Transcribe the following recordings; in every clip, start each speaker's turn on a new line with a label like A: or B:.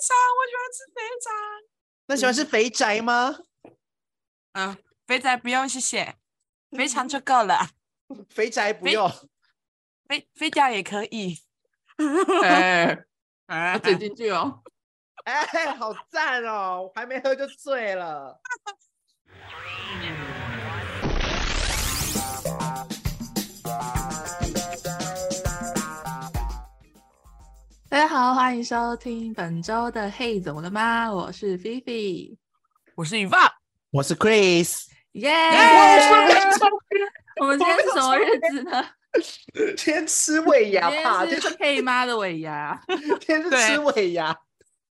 A: 肠，我喜欢吃肥肠。
B: 那喜欢吃肥宅吗？
A: 嗯、呃，肥宅不用，谢谢，肥肠就 够了。
B: 肥宅不用，
A: 肥肥掉也可以。
C: 哎，哎，嘴进去哦。
B: 哎，好赞哦！我还没喝就醉了。
C: 大家好，欢迎收听本周的《嘿，怎么了吗？》我是菲菲，
A: 我是雨爸，
B: 我是 Chris，
C: 耶！我们今天是什么日子呢？
B: 今天吃尾牙吧，
C: 今天是嘿妈的尾牙，
B: 今天是吃尾牙，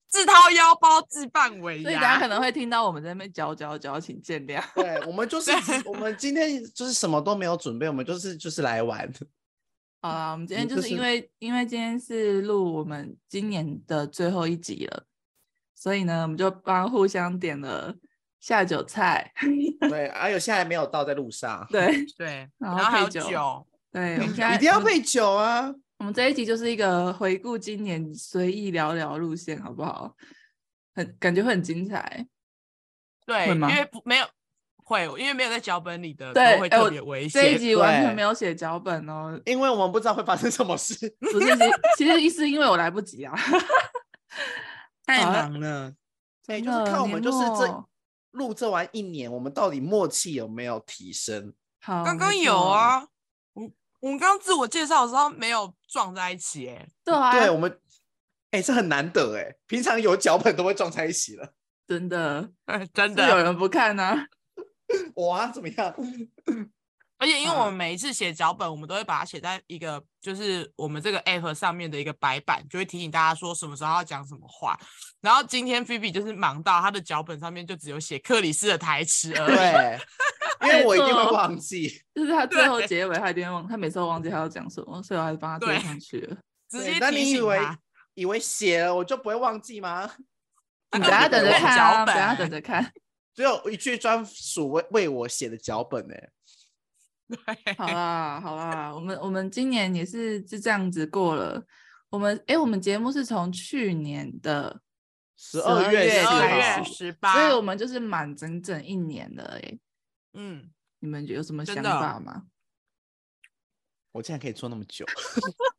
A: 自掏腰包自办尾牙，
C: 所以大家可能会听到我们在那边嚼嚼嚼，请见谅。
B: 对，我们就是我们今天就是什么都没有准备，我们就是就是来玩。
C: 好啦，我们今天就是因为、就是、因为今天是录我们今年的最后一集了，所以呢，我们就帮互相点了下酒菜。
B: 对，还有现在没有到，在路上。
C: 对
A: 对，
C: 然后配酒。
A: 酒
C: 对，我们 现在
B: 一定要配酒啊！
C: 我们这一集就是一个回顾今年随意聊聊路线，好不好？很感觉会很精彩。
A: 对，因为不没有。会，因为没有在脚本里的，对，会特别危险。
C: 这一集完全没有写脚本哦，
B: 因为我们不知道会发生什么事。
C: 不是，其实意思因为我来不及啊，
A: 太忙了。
B: 对，就是看我们就是这录这完一年，我们到底默契有没有提升？
C: 好，
A: 刚刚有啊。我我们刚刚自我介绍的时候没有撞在一起，哎，
C: 对啊，
B: 对我们，哎，这很难得哎，平常有脚本都会撞在一起了，
C: 真的，
A: 真的
C: 有人不看呢。
B: 哇，怎么样？
A: 而且因为我们每一次写脚本，我们都会把它写在一个就是我们这个 app 上面的一个白板，就会提醒大家说什么时候要讲什么话。然后今天菲比就是忙到他的脚本上面就只有写克里斯的台词而已。
B: 对，因为我一定会忘记，
C: 就是他最后结尾他一定会忘，他每次都忘记他要讲什么，所以我还是帮他贴上去了。
A: 直接提醒他。
B: 那你以为以为写了我就不会忘记吗？
C: 你等下等着看啊，等下等着看。
B: 只有一句专属为为我写的脚本呢。
C: 好啦好啦，我们我们今年也是就这样子过了。我们哎，我们节目是从去年的
B: 十二月
A: 十八，
C: 所以我们就是满整整一年了哎。
A: 嗯，
C: 你们有什么想法吗？
B: 我竟然可以做那么久，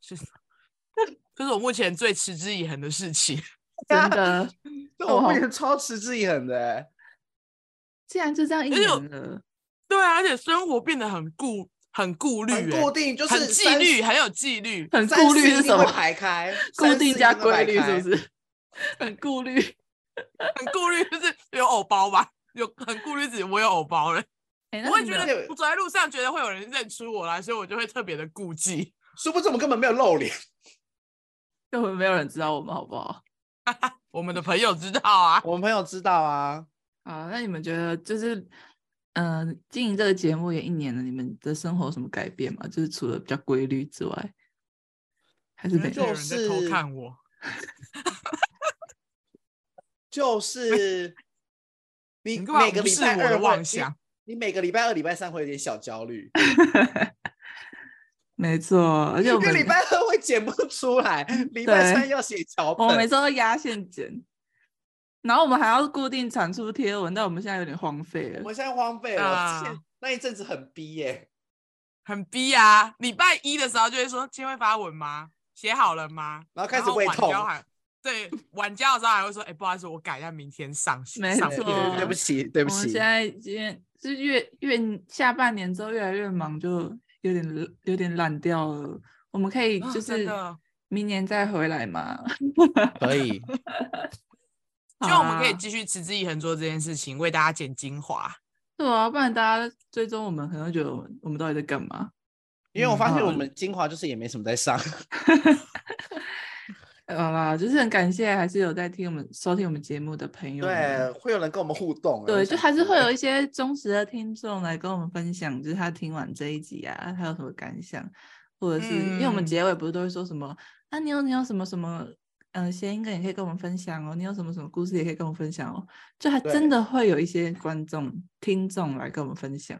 A: 这是我目前最持之以恒的事情。
C: 真的，
B: 我目前超持之以恒的。
C: 竟然就这样一年了，
A: 对啊，而且生活变得很固、很顾虑、
B: 很固定，就是
A: 很纪律，很有纪律。
C: 很顾虑是什么？
B: 排开，
C: 固定加规律是不是？很顾虑，
A: 很顾虑，就是有偶包吧？有很顾虑自己，我有偶包了。我会觉得我走在路上，觉得会有人认出我来，所以我就会特别的顾忌。
B: 殊不知我们根本没有露脸，
C: 根本没有人知道我们，好不好？
A: 我们的朋友知道啊，
B: 我们朋友知道啊。
C: 啊，那你们觉得就是，嗯、呃，经营这个节目也一年了，你们的生活有什么改变吗？就是除了比较规律之外，还是没
A: 有人在偷看我？
B: 就是你每个礼拜二妄想，你每个礼拜二、礼拜三会有点小焦虑。
C: 没错，而且我们
B: 礼拜二会剪不出来，礼拜三要写脚本，
C: 我每次都压线剪。然后我们还要固定产出贴文，但我们现在有点荒废了。
B: 我们现在荒废了，啊、那一阵子很逼耶，
A: 很逼啊！礼拜一的时候就会说今天会发文吗？写好了吗？
B: 然后开始胃痛。
A: 对，晚交的时候还会说，哎、欸，不好意思，我改一下，明天上线。
C: 没错，
B: 对不起，对不起。
C: 我们现在今天是越越下半年之后越来越忙，就有点有点懒掉了。我们可以就是明年再回来吗？
B: 可以。
A: 希望我们可以继续持之以恒做这件事情，为大家剪精华。
C: 对啊，不然大家追踪我们，可能会觉得我们我们到底在干嘛？
B: 因为我发现我们精华就是也没什么在上。
C: 好啦，就是很感谢还是有在听我们收听我们节目的朋友。
B: 对，会有人跟我们互动。
C: 对，就还是会有一些忠实的听众来跟我们分享，就是他听完这一集啊，他有什么感想，或者是、嗯、因为我们结尾不是都会说什么？啊，你有你有什么什么？嗯，谐音梗也可以跟我们分享哦。你有什么什么故事也可以跟我们分享哦。就还真的会有一些观众、听众来跟我们分享，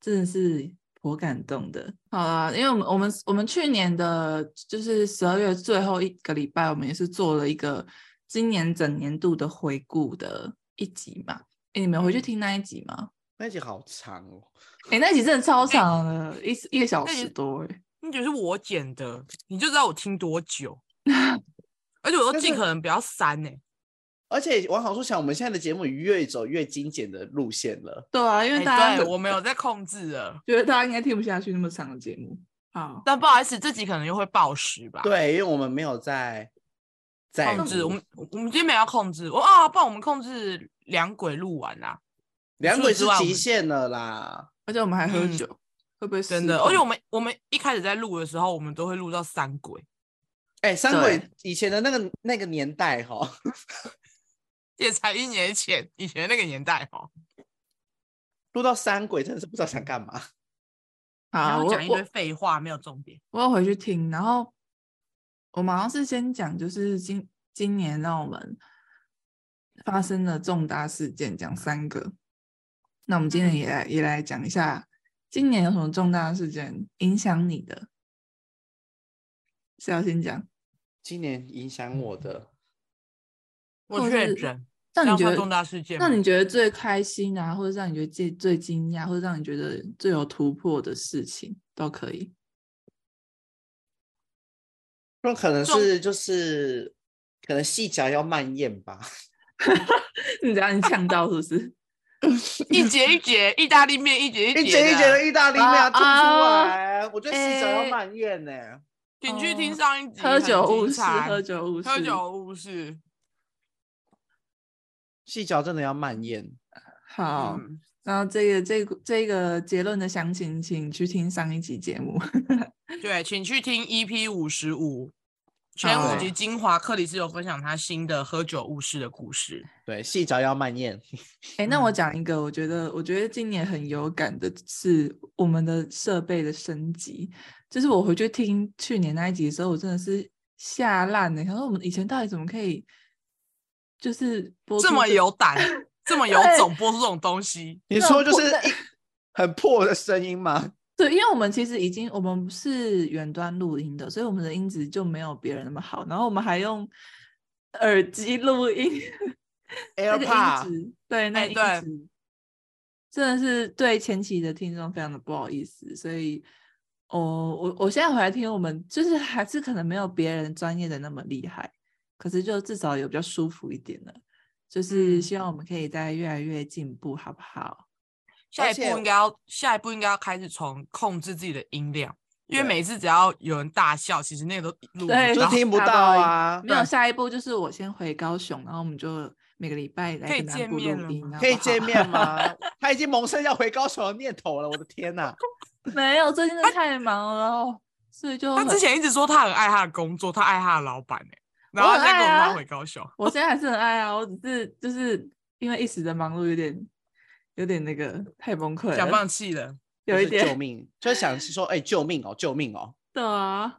C: 真的是颇感动的。好啊，因为我们我们我们去年的就是十二月最后一个礼拜，我们也是做了一个今年整年度的回顾的一集嘛。哎，你们回去听那一集吗？
B: 那一集好长哦。
C: 哎，那一集真的超长的，一一个小时多。哎，
A: 你觉得是我剪的，你就知道我听多久。而且我都尽可能不要删呢。
B: 而且往好处想，我们现在的节目越走越精简的路线了。
C: 对啊，因为大家、
A: 欸、我没有在控制了，
C: 觉得大家应该听不下去那么长的节目。好，
A: 但不好意思，这集可能又会暴食吧？
B: 对，因为我们没有在在
A: 控制。我们我们今天没有要控制。我啊，不然我们控制两轨录完啦。
B: 两轨是极限了啦，
C: 而且我们还喝酒，嗯、会不会
A: 真的？而且我们我们一开始在录的时候，我们都会录到三轨。
B: 哎、欸，三鬼以前的那个那个年代哈。
A: 也才一年前，以前那个年代哈，
B: 录到三鬼真的是不知道想干嘛。
A: 好，我讲一堆废话，没有重点。
C: 我要回去听，然后我马上是先讲，就是今今年让我们发生的重大事件，讲三个。那我们今天也来也来讲一下，今年有什么重大事件影响你的？是要先讲？
B: 今年影响我的，
A: 我确诊。
C: 让你觉得
A: 重大事件，
C: 让你觉得最开心啊，或者让你觉得最最惊讶，或者让你觉得最有突破的事情都可以。
B: 那可能是就是可能细嚼要慢咽吧。
C: 你这样你呛到是不是？
A: 一节一节意大利面，一节一节
B: 一节一节的意大利面吐出来，我觉得细嚼要慢咽呢。
A: 请去听上一集，
C: 喝酒误事，喝酒误事，
A: 喝酒误事。
B: 细嚼真的要慢咽。
C: 好，嗯、然后这个这个这个结论的详情，请去听上一集节目。
A: 对，请去听 EP 五十五，前五集精华。克里斯有分享他新的喝酒误事的故事。
B: 对，细嚼要慢咽。
C: 哎、欸，那我讲一个，我觉得我觉得今年很有感的是我们的设备的升级。就是我回去听去年那一集的时候，我真的是吓烂了。他说我们以前到底怎么可以？就是播
A: 这么有胆，这么 有种播出这种东西。
B: 你说就是一很破的声音吗？
C: 对，因为我们其实已经我们是远端录音的，所以我们的音质就没有别人那么好。然后我们还用耳机录音，
B: AirPod，
C: 对，那音质真的是对前期的听众非常的不好意思。所以，哦，我我现在回来听，我们就是还是可能没有别人专业的那么厉害。可是就至少有比较舒服一点的，就是希望我们可以再越来越进步，好不好？
A: 下一步应该要下一步应该要开始从控制自己的音量，因为每次只要有人大笑，其实那个都录
C: 对
B: 就听不到啊。
C: 没有下一步就是我先回高雄，然后我们就每个礼拜来跟他录音，
B: 可以见面吗？他已经萌生要回高雄的念头了，我的天哪！
C: 没有，最近真的太忙了，所以就
A: 他之前一直说他很爱他的工作，他爱他的老板哎。然后再跟我妈回高雄，
C: 我现在还是很爱啊，我只是就是因为一时的忙碌，有点有点那个太崩溃了，
A: 想放弃了，
C: 有一点
B: 救命，就想是说，哎、欸，救命哦，救命哦。
C: 对啊，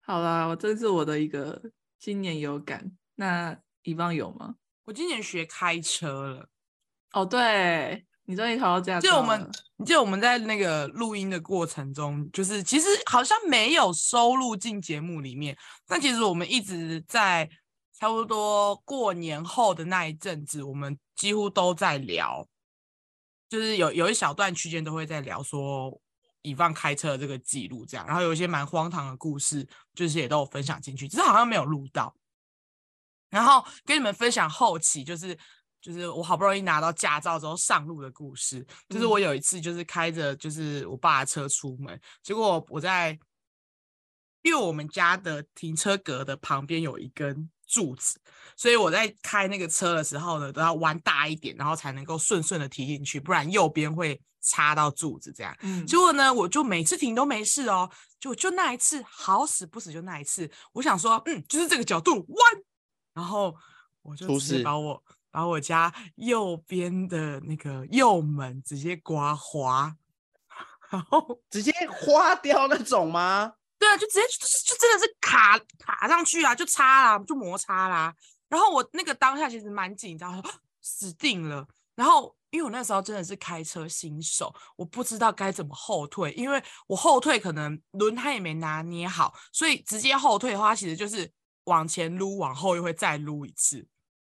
C: 好啦，我这是我的一个新年有感，那以往有吗？
A: 我今年学开车了，
C: 哦，对。你终于考到驾照。
A: 就我们，就我们在那个录音的过程中，就是其实好像没有收录进节目里面，但其实我们一直在差不多过年后的那一阵子，我们几乎都在聊，就是有有一小段区间都会在聊说以放开车的这个记录这样，然后有一些蛮荒唐的故事，就是也都有分享进去，只是好像没有录到。然后跟你们分享后期就是。就是我好不容易拿到驾照之后上路的故事，就是我有一次就是开着就是我爸的车出门，结果我在，因为我们家的停车格的旁边有一根柱子，所以我在开那个车的时候呢，都要弯大一点，然后才能够顺顺的停进去，不然右边会插到柱子这样。嗯，结果呢，我就每次停都没事哦，就就那一次好死不死就那一次，我想说，嗯，就是这个角度弯，然后我就直接把我。把我家右边的那个右门直接刮花，然后
B: 直接花掉那种吗？
A: 对啊，就直接就，就真的是卡卡上去啊，就擦啦，就摩擦啦。然后我那个当下其实蛮紧张，死定了。然后因为我那时候真的是开车新手，我不知道该怎么后退，因为我后退可能轮胎也没拿捏好，所以直接后退的话，其实就是往前撸，往后又会再撸一次。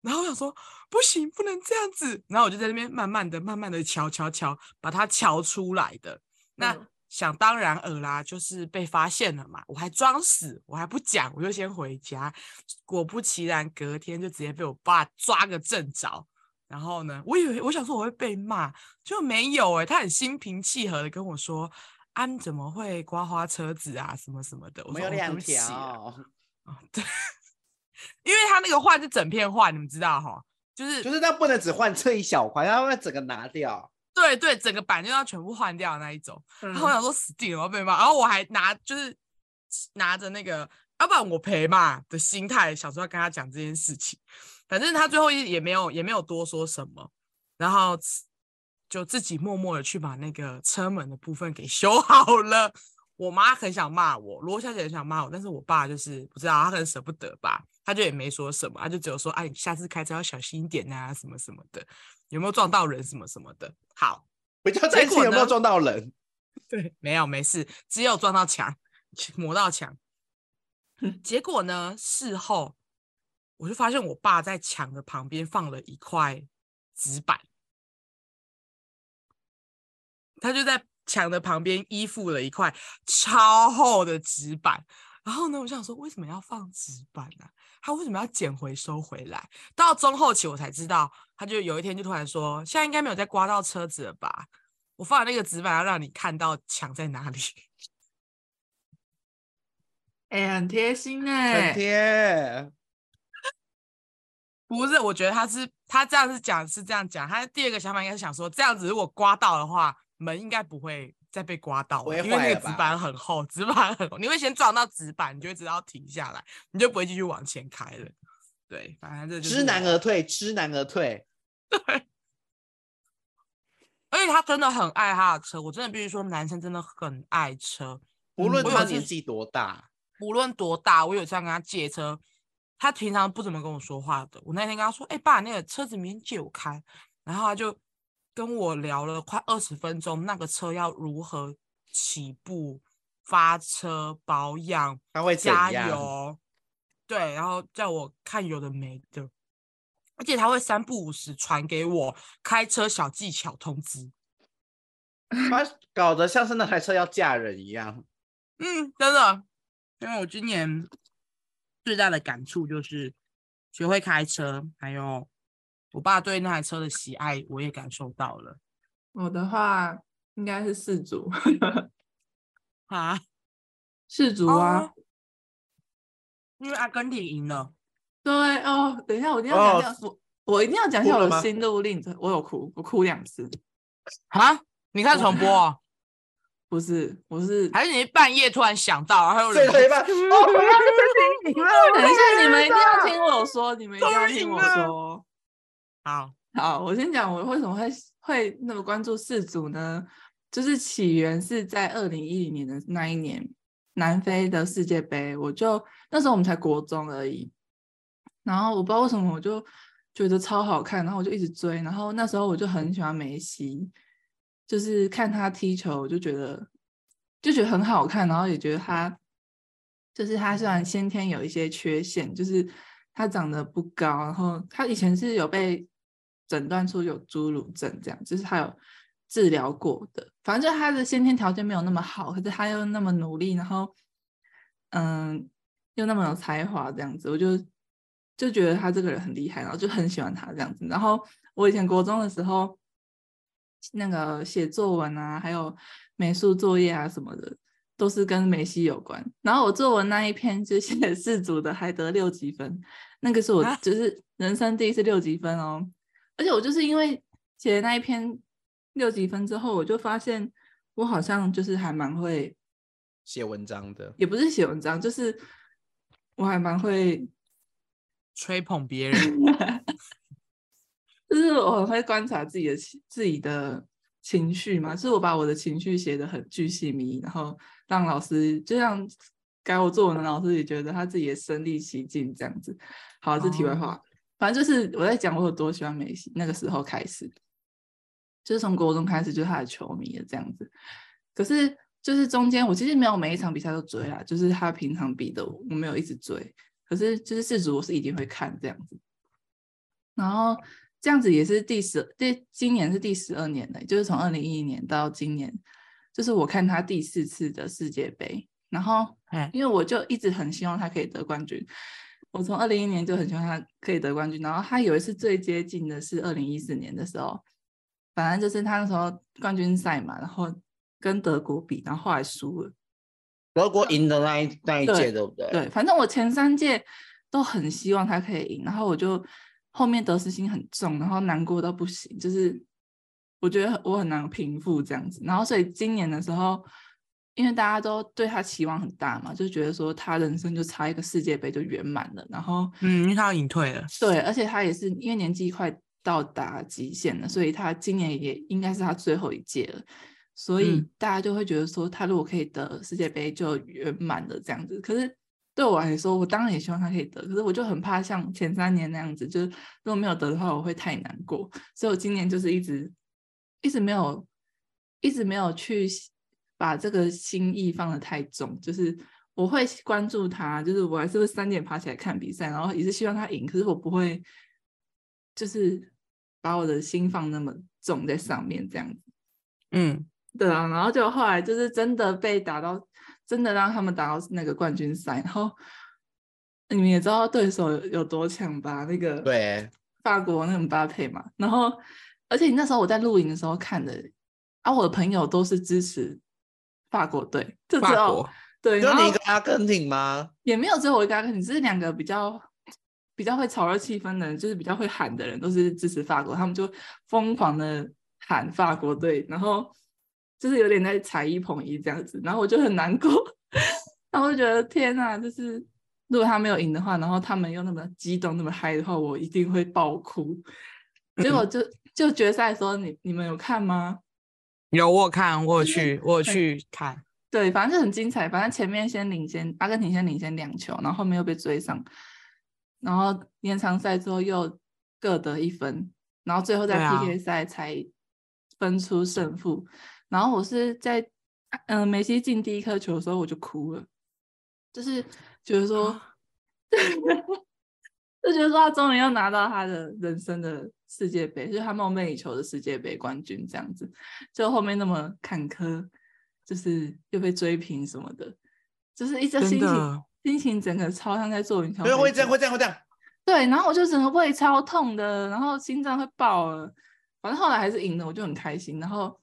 A: 然后我想说，不行，不能这样子。然后我就在那边慢慢的、慢慢的敲敲敲，把它敲出来的。那、想当然尔啦，就是被发现了嘛。我还装死，我还不讲，我就先回家。果不其然，隔天就直接被我爸抓个正着。然后呢，我以为我想说我会被骂，就没有哎、欸。他很心平气和的跟我说：“啊，你怎么会刮花车子啊？什么什么的。”我说：“
B: 没有两条。”
A: 哦，对。因为他那个换是整片换，你们知道哈，就是
B: 就是他不能只换这一小块，他会整个拿掉。
A: 对对，整个板就要全部换掉的那一种。嗯、然后我想说死定了，我要被骂。然后我还拿就是拿着那个，要不然我赔嘛的心态，想说要跟他讲这件事情。反正他最后也也没有也没有多说什么，然后就自己默默的去把那个车门的部分给修好了。我妈很想骂我，罗小姐很想骂我，但是我爸就是不知道，他很舍不得吧。他就也没说什么，他就只有说：“哎、啊，你下次开车要小心一点啊，什么什么的，有没有撞到人什么什么的。”好，
B: 比较担心有没有撞到人。
A: 对，没有，没事，只有撞到墙，磨到墙。结果呢，事后我就发现我爸在墙的旁边放了一块纸板，他就在墙的旁边依附了一块超厚的纸板。然后呢，我想说，为什么要放纸板呢、啊？他为什么要捡回收回来？到中后期我才知道，他就有一天就突然说：“现在应该没有再刮到车子了吧？”我放的那个纸板要让你看到墙在哪里。
C: 哎、欸，很贴心哎、
B: 欸，很贴。
A: 不是，我觉得他是他这样子讲是这样讲。他第二个想法应该是想说，这样子如果刮到的话，门应该不会。再被刮到，因为那个纸板很厚，纸板很厚，你会先撞到纸板，你就会知道停下来，你就不会继续往前开了。对，反正这就是知
B: 难而退，知难而退。
A: 对，而且他真的很爱他的车，我真的必须说，男生真的很爱车，
B: 无论他年纪多大，
A: 无论多大，我有这样跟他借车，他平常不怎么跟我说话的。我那天跟他说：“哎、欸，爸，那个车子明天借我开。”然后他就。跟我聊了快二十分钟，那个车要如何起步、发车、保养、
B: 他会
A: 加油，对，然后叫我看有的没的，而且他会三不五时传给我开车小技巧通知，
B: 他搞得像是那台车要嫁人一样。
A: 嗯，真的，因为我今年最大的感触就是学会开车，还有。我爸对那台车的喜爱，我也感受到了。
C: 我的话应该是四组
A: 啊，
C: 四组啊，哦，
A: 因为阿根廷赢了。
C: 对哦，等一下，我一定要讲一下，哦，我我一定要讲一下我的心路历程。我有哭，我哭两次。
A: 啊？你看重播，哦？
C: 不是，我是
A: 还是你半夜突然想到，然后
B: 睡了一半。等
C: 一下，你们一定要听我说，你们一定要听我说。
A: 好
C: 好，我先讲我为什么会会那么关注四组呢？就是起源是在二零一零年的那一年，南非的世界杯，我就那时候我们才国中而已，然后我不知道为什么我就觉得超好看，然后我就一直追，然后那时候我就很喜欢梅西，就是看他踢球，我就觉得就觉得很好看，然后也觉得他就是他虽然先天有一些缺陷，就是他长得不高，然后他以前是有被。诊断出有侏儒症，这样就是他有治疗过的。反正就他的先天条件没有那么好，可是他又那么努力，然后嗯，又那么有才华，这样子，我就就觉得他这个人很厉害，然后就很喜欢他这样子。然后我以前国中的时候，那个写作文啊，还有美术作业啊什么的，都是跟梅西有关。然后我作文那一篇就写四组的，还得六级分，那个是我就是人生第一次六级分哦。而且我就是因为写了那一篇六级分之后，我就发现我好像就是还蛮会
B: 写文章的，
C: 也不是写文章，就是我还蛮会
A: 吹捧别人，
C: 就是我很会观察自己的自己的情绪嘛，就是我把我的情绪写的很巨细迷，然后让老师就像改我作文的老师也觉得他自己也身临其境这样子。好，这题外话。Oh. 反正就是我在讲我有多喜欢梅西，那个时候开始，就是从国中开始就是他的球迷了这样子。可是就是中间我其实没有每一场比赛都追啦，就是他平常比的我没有一直追。可是就是世足我是一定会看这样子。然后这样子也是第十，第今年是第十二年了，就是从二零一一年到今年，就是我看他第四次的世界杯。然后，因为我就一直很希望他可以得冠军。我从二零一一年就很希望他可以得冠军。然后他有一次最接近的是二零一四年的时候，反正就是他那时候冠军赛嘛，然后跟德国比，然后后来输了。
B: 德国赢的那一那一届，对不对？
C: 对，反正我前三届都很希望他可以赢，然后我就后面得失心很重，然后难过到不行，就是我觉得我很难平复这样子。然后所以今年的时候。因为大家都对他期望很大嘛，就觉得说他人生就差一个世界杯就圆满了。然后，
A: 嗯，因为他要隐退了，
C: 对，而且他也是因为年纪快到达极限了，所以他今年也应该是他最后一届了。所以大家就会觉得说，他如果可以得世界杯就圆满了这样子。可是对我来说，我当然也希望他可以得，可是我就很怕像前三年那样子，就是如果没有得的话，我会太难过。所以我今年就是一直一直没有一直没有去。把这个心意放得太重，就是我会关注他，就是我还是会三点爬起来看比赛，然后也是希望他赢，可是我不会，就是把我的心放那么重在上面这样子。
A: 嗯，
C: 对啊，然后就后来就是真的被打到，真的让他们打到那个冠军赛，然后你们也知道对手有，多强吧？那个
B: 对
C: 法国那个姆巴佩嘛，然后而且那时候我在录影的时候看的，啊，我的朋友都是支持。法国队，就只有对，
B: 就你一个阿根廷吗？
C: 也没有只有我一个阿根廷，只是两个比较比较会炒热气氛的人，就是比较会喊的人，都是支持法国，他们就疯狂的喊法国队，然后就是有点在踩一捧一这样子，然后我就很难过，然后我就觉得天呐，就是如果他没有赢的话，然后他们又那么激动那么嗨的话，我一定会爆哭。结果就就决赛的时候，你你们有看吗？
A: 有我看，我去，我去看，
C: 对，反正就很精彩。反正前面先领先，阿根廷先领先两球，然后后面又被追上，然后延长赛之后又各得一分，然后最后在 PK 赛才分出胜负。啊、然后我是在嗯、呃、梅西进第一颗球的时候我就哭了，就是觉得说，啊、就觉得说他终于要拿到他的人生的。世界杯就是他梦寐以求的世界杯冠军，这样子，就后面那么坎坷，就是又被追平什么的，就是一直心情心情整个超像在做云霄飞车。对，
B: 会这样，会这样，会这样。
C: 对，然后我就整个胃超痛的，然后心脏会爆了。反正后来还是赢了，我就很开心。然后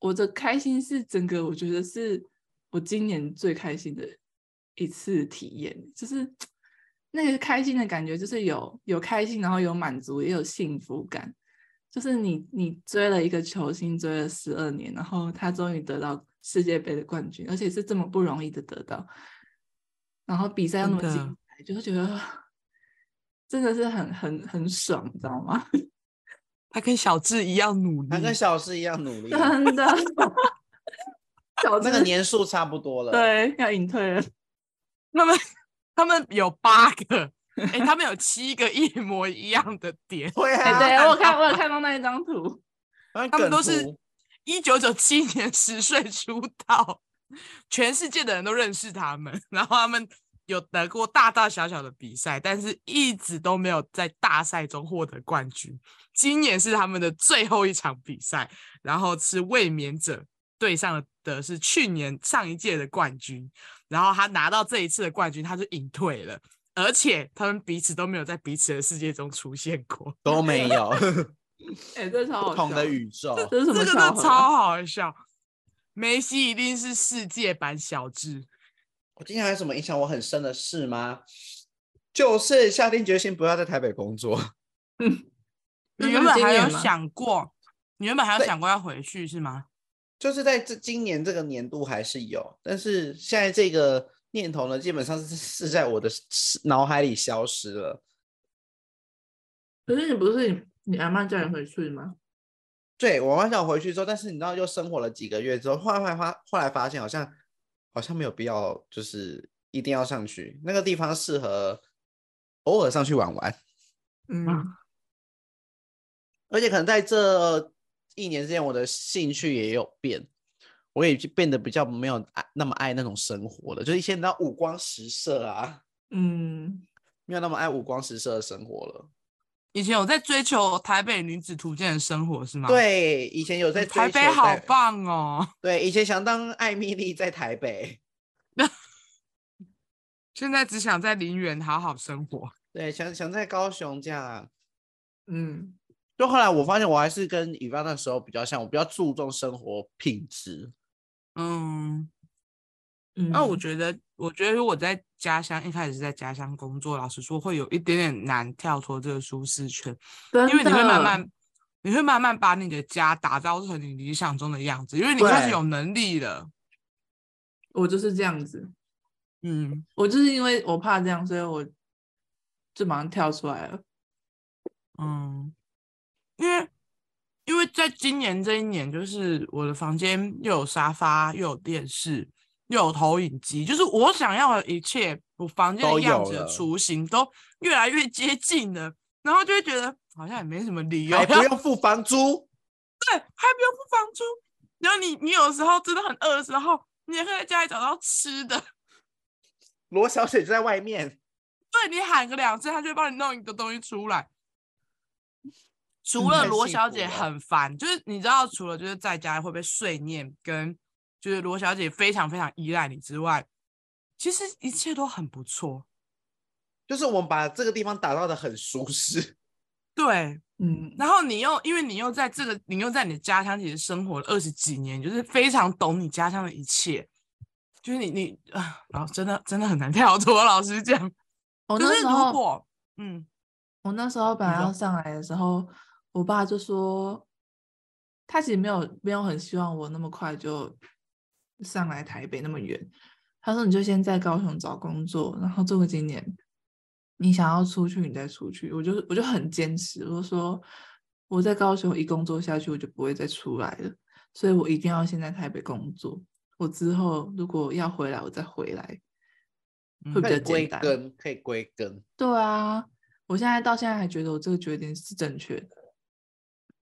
C: 我的开心是整个，我觉得是我今年最开心的一次体验，就是。那个开心的感觉就是有有开心，然后有满足，也有幸福感。就是你你追了一个球星，追了十二年，然后他终于得到世界杯的冠军，而且是这么不容易的得到。然后比赛又那么精彩，就会觉得真的是很很很爽，你知道吗？
A: 他跟小智一样努力，
B: 他跟小智一样努力，
C: 真的。小智
B: 那个年数差不多了，
C: 对，要隐退了。
A: 那么。他们有八个，哎、欸，他们有七个一模一样的点。
B: 对
C: 啊，对，我有看，我有看到那一张图。
A: 他们都是一九九七年十岁出道，全世界的人都认识他们。然后他们有得过大大小小的比赛，但是一直都没有在大赛中获得冠军。今年是他们的最后一场比赛，然后是卫冕者对上的是去年上一届的冠军。然后他拿到这一次的冠军，他就隐退了，而且他们彼此都没有在彼此的世界中出现过，
B: 都没有。
C: 哎、欸，这超好笑，
B: 不同的宇宙，
C: 这是什么？
A: 这个都超好笑。梅西一定是世界版小智。
B: 我今天还有什么影响我很深的事吗？就是下定决心不要在台北工作。
A: 嗯，你原本还有想过，你原本还有想过要回去是吗？
B: 就是在这今年这个年度还是有，但是现在这个念头呢，基本上是是在我的脑海里消失了。
C: 可是你不是你你阿妈叫你回去吗？
B: 对，我妈叫我回去之后，但是你知道，又生活了几个月之后，后来发后来发现好像好像没有必要，就是一定要上去那个地方，适合偶尔上去玩玩。
A: 嗯，
B: 而且可能在这。一年之间，我的兴趣也有变，我也变得比较没有爱那么爱那种生活了，就是一些你知道五光十色啊，
C: 嗯，
B: 没有那么爱五光十色的生活了。
A: 以前有在追求台北女子图鉴的生活是吗？
B: 对，以前有在追求
A: 台北好棒哦。
B: 对，以前想当艾米丽在台北，
A: 现在只想在林园好好生活。
B: 对，想想在高雄这样。
C: 嗯，
B: 就后来我发现我还是跟以方那时候比较像，我比较注重生活品质。
A: 嗯。
C: 嗯，
A: 那我觉得，我觉得如果在家乡一开始是在家乡工作，老实说会有一点点难跳脱这个舒适圈，因为你会慢慢，你会慢慢把你的家打造成你理想中的样子，因为你开始有能力了。
C: 我就是这样子，
A: 嗯，
C: 我就是因为我怕这样，所以我就马上跳出来了。
A: 嗯，因为因为在今年这一年，就是我的房间又有沙发，又有电视。又有投影机，就是我想要的一切，我房间的样子的雏形都越来越接近了，然后就会觉得好像也没什么理由，
B: 还不用付房租，
A: 对，还不用付房租。然后你你有时候真的很饿的时候，你也可以在家里找到吃的。
B: 罗小姐就在外面，
A: 对，你喊个两声，她就会帮你弄一个东西出来。除了罗小姐很烦，就是你知道，除了就是在家会被碎念跟。就是罗小姐非常非常依赖你之外，其实一切都很不错。
B: 就是我们把这个地方打造的很舒适，
A: 对，
C: 嗯。然
A: 后你又因为你又在这个，你又在你的家乡其实生活了二十几年，就是非常懂你家乡的一切。就是你你啊，然后真的真的很难跳脱。老实讲，
C: 我那时候，
A: 如果嗯，
C: 我那时候本来要上来的时候，我爸就说，他其实没有没有很希望我那么快就。上来台北那么远，他说你就先在高雄找工作，然后做个几年，你想要出去你再出去。我就我就很坚持，我说我在高雄一工作下去，我就不会再出来了，所以我一定要先在台北工作。我之后如果要回来，我再回来，会比较简单。
B: 归根可以归根。
C: 对啊，我现在到现在还觉得我这个决定是正确的，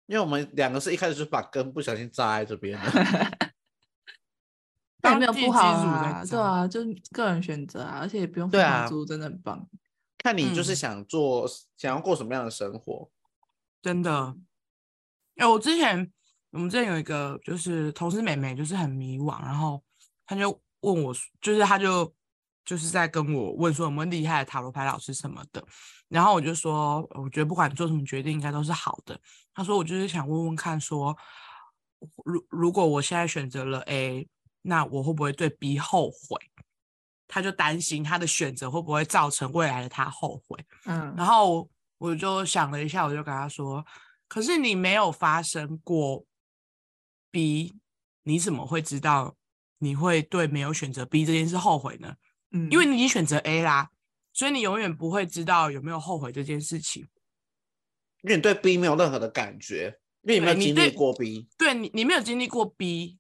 B: 因为我们两个是一开始就把根不小心扎在这边了。
C: 也没有不好啊，对啊，就是个人选择啊，而且也不用付房租，真的很棒。
B: 看你就是想做，嗯、想要过什么样的生活，
A: 真的。哎，我之前我们之前有一个就是同事妹妹，就是很迷惘，然后她就问我，就是她就就是在跟我问说有没有厉害的塔罗牌老师什么的，然后我就说，我觉得不管你做什么决定，应该都是好的。他说我就是想问问看说，说如如果我现在选择了 A。那我会不会对 B 后悔？他就担心他的选择会不会造成未来的他后悔。
C: 嗯，
A: 然后我就想了一下，我就跟他说：“可是你没有发生过 B，你怎么会知道你会对没有选择 B 这件事后悔呢？
C: 嗯，
A: 因为你已经选择 A 啦，所以你永远不会知道有没有后悔这件事情。
B: 因为你对 B 没有任何的感觉，因为你没有经历过 B，
A: 对，对你，你没有经历过 B。”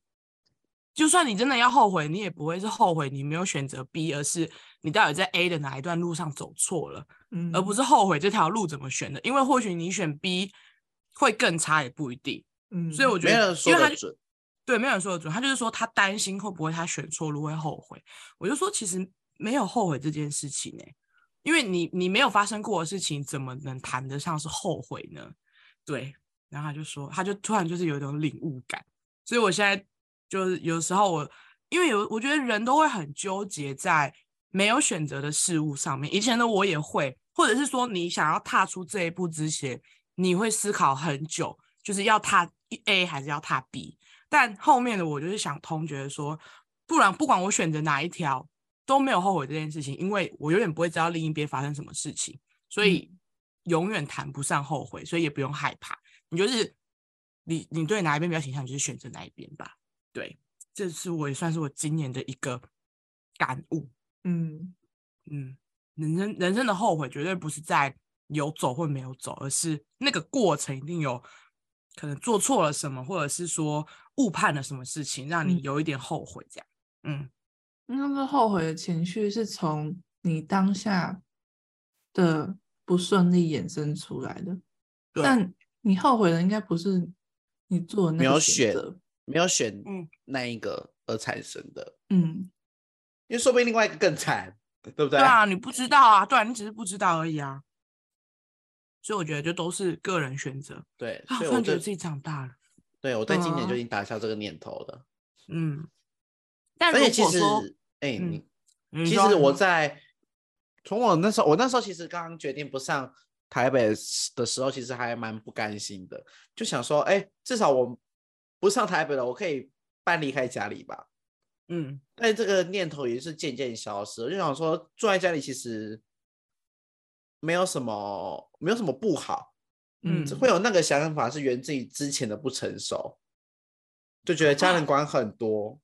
A: 就算你真的要后悔，你也不会是后悔你没有选择 B，而是你到底在 A 的哪一段路上走错了，
C: 嗯，
A: 而不是后悔这条路怎么选的。因为或许你选 B 会更差，也不一定。
C: 嗯，
A: 所以我觉得，
B: 没人说得准。
A: 对，没有人说得准。他就是说他担心会不会他选错路会后悔。我就说其实没有后悔这件事情呢，因为你你没有发生过的事情，怎么能谈得上是后悔呢？对，然后他就说，他就突然就是有一种领悟感。所以我现在。就是有时候我，因为有我觉得人都会很纠结在没有选择的事物上面。以前的我也会，或者是说你想要踏出这一步之前，你会思考很久，就是要踏 A 还是要踏 B。但后面的我就是想通，觉得说，不然不管我选择哪一条，都没有后悔这件事情，因为我永远不会知道另一边发生什么事情，所以永远谈不上后悔，所以也不用害怕。你就是你你对哪一边比较倾向，就是选择哪一边吧。对，这是我也算是我今年的一个感悟。
C: 嗯
A: 嗯，人生人生的后悔绝对不是在有走或没有走，而是那个过程一定有可能做错了什么，或者是说误判了什么事情，让你有一点后悔。这样，嗯，
C: 那个后悔的情绪是从你当下的不顺利衍生出来的，但你后悔的应该不是你做的那个选。
B: 没有选那一个而产生的，
C: 嗯，
B: 因为说不定另外一个更惨，对不对？
A: 对啊，你不知道啊，对啊，你只是不知道而已啊。所以我觉得就都是个人选择。
B: 对，
A: 啊，
B: 所以我就
A: 突然觉得自己长大了。
B: 对我在今年就已经打消这个念头了。
A: 嗯，但
B: 而且其
A: 实
B: 哎，
A: 嗯
B: 你其实我在从我那时候，我那时候其实刚刚决定不上台北的时候，其实还蛮不甘心的，就想说，哎，至少我不上台北了，我可以搬离开家里吧。
A: 嗯，
B: 但这个念头也是渐渐消失，了就想说住在家里其实没有什么，没有什么不好。
A: 嗯
B: 会有那个想法是源自于之前的不成熟，就觉得家人管很多，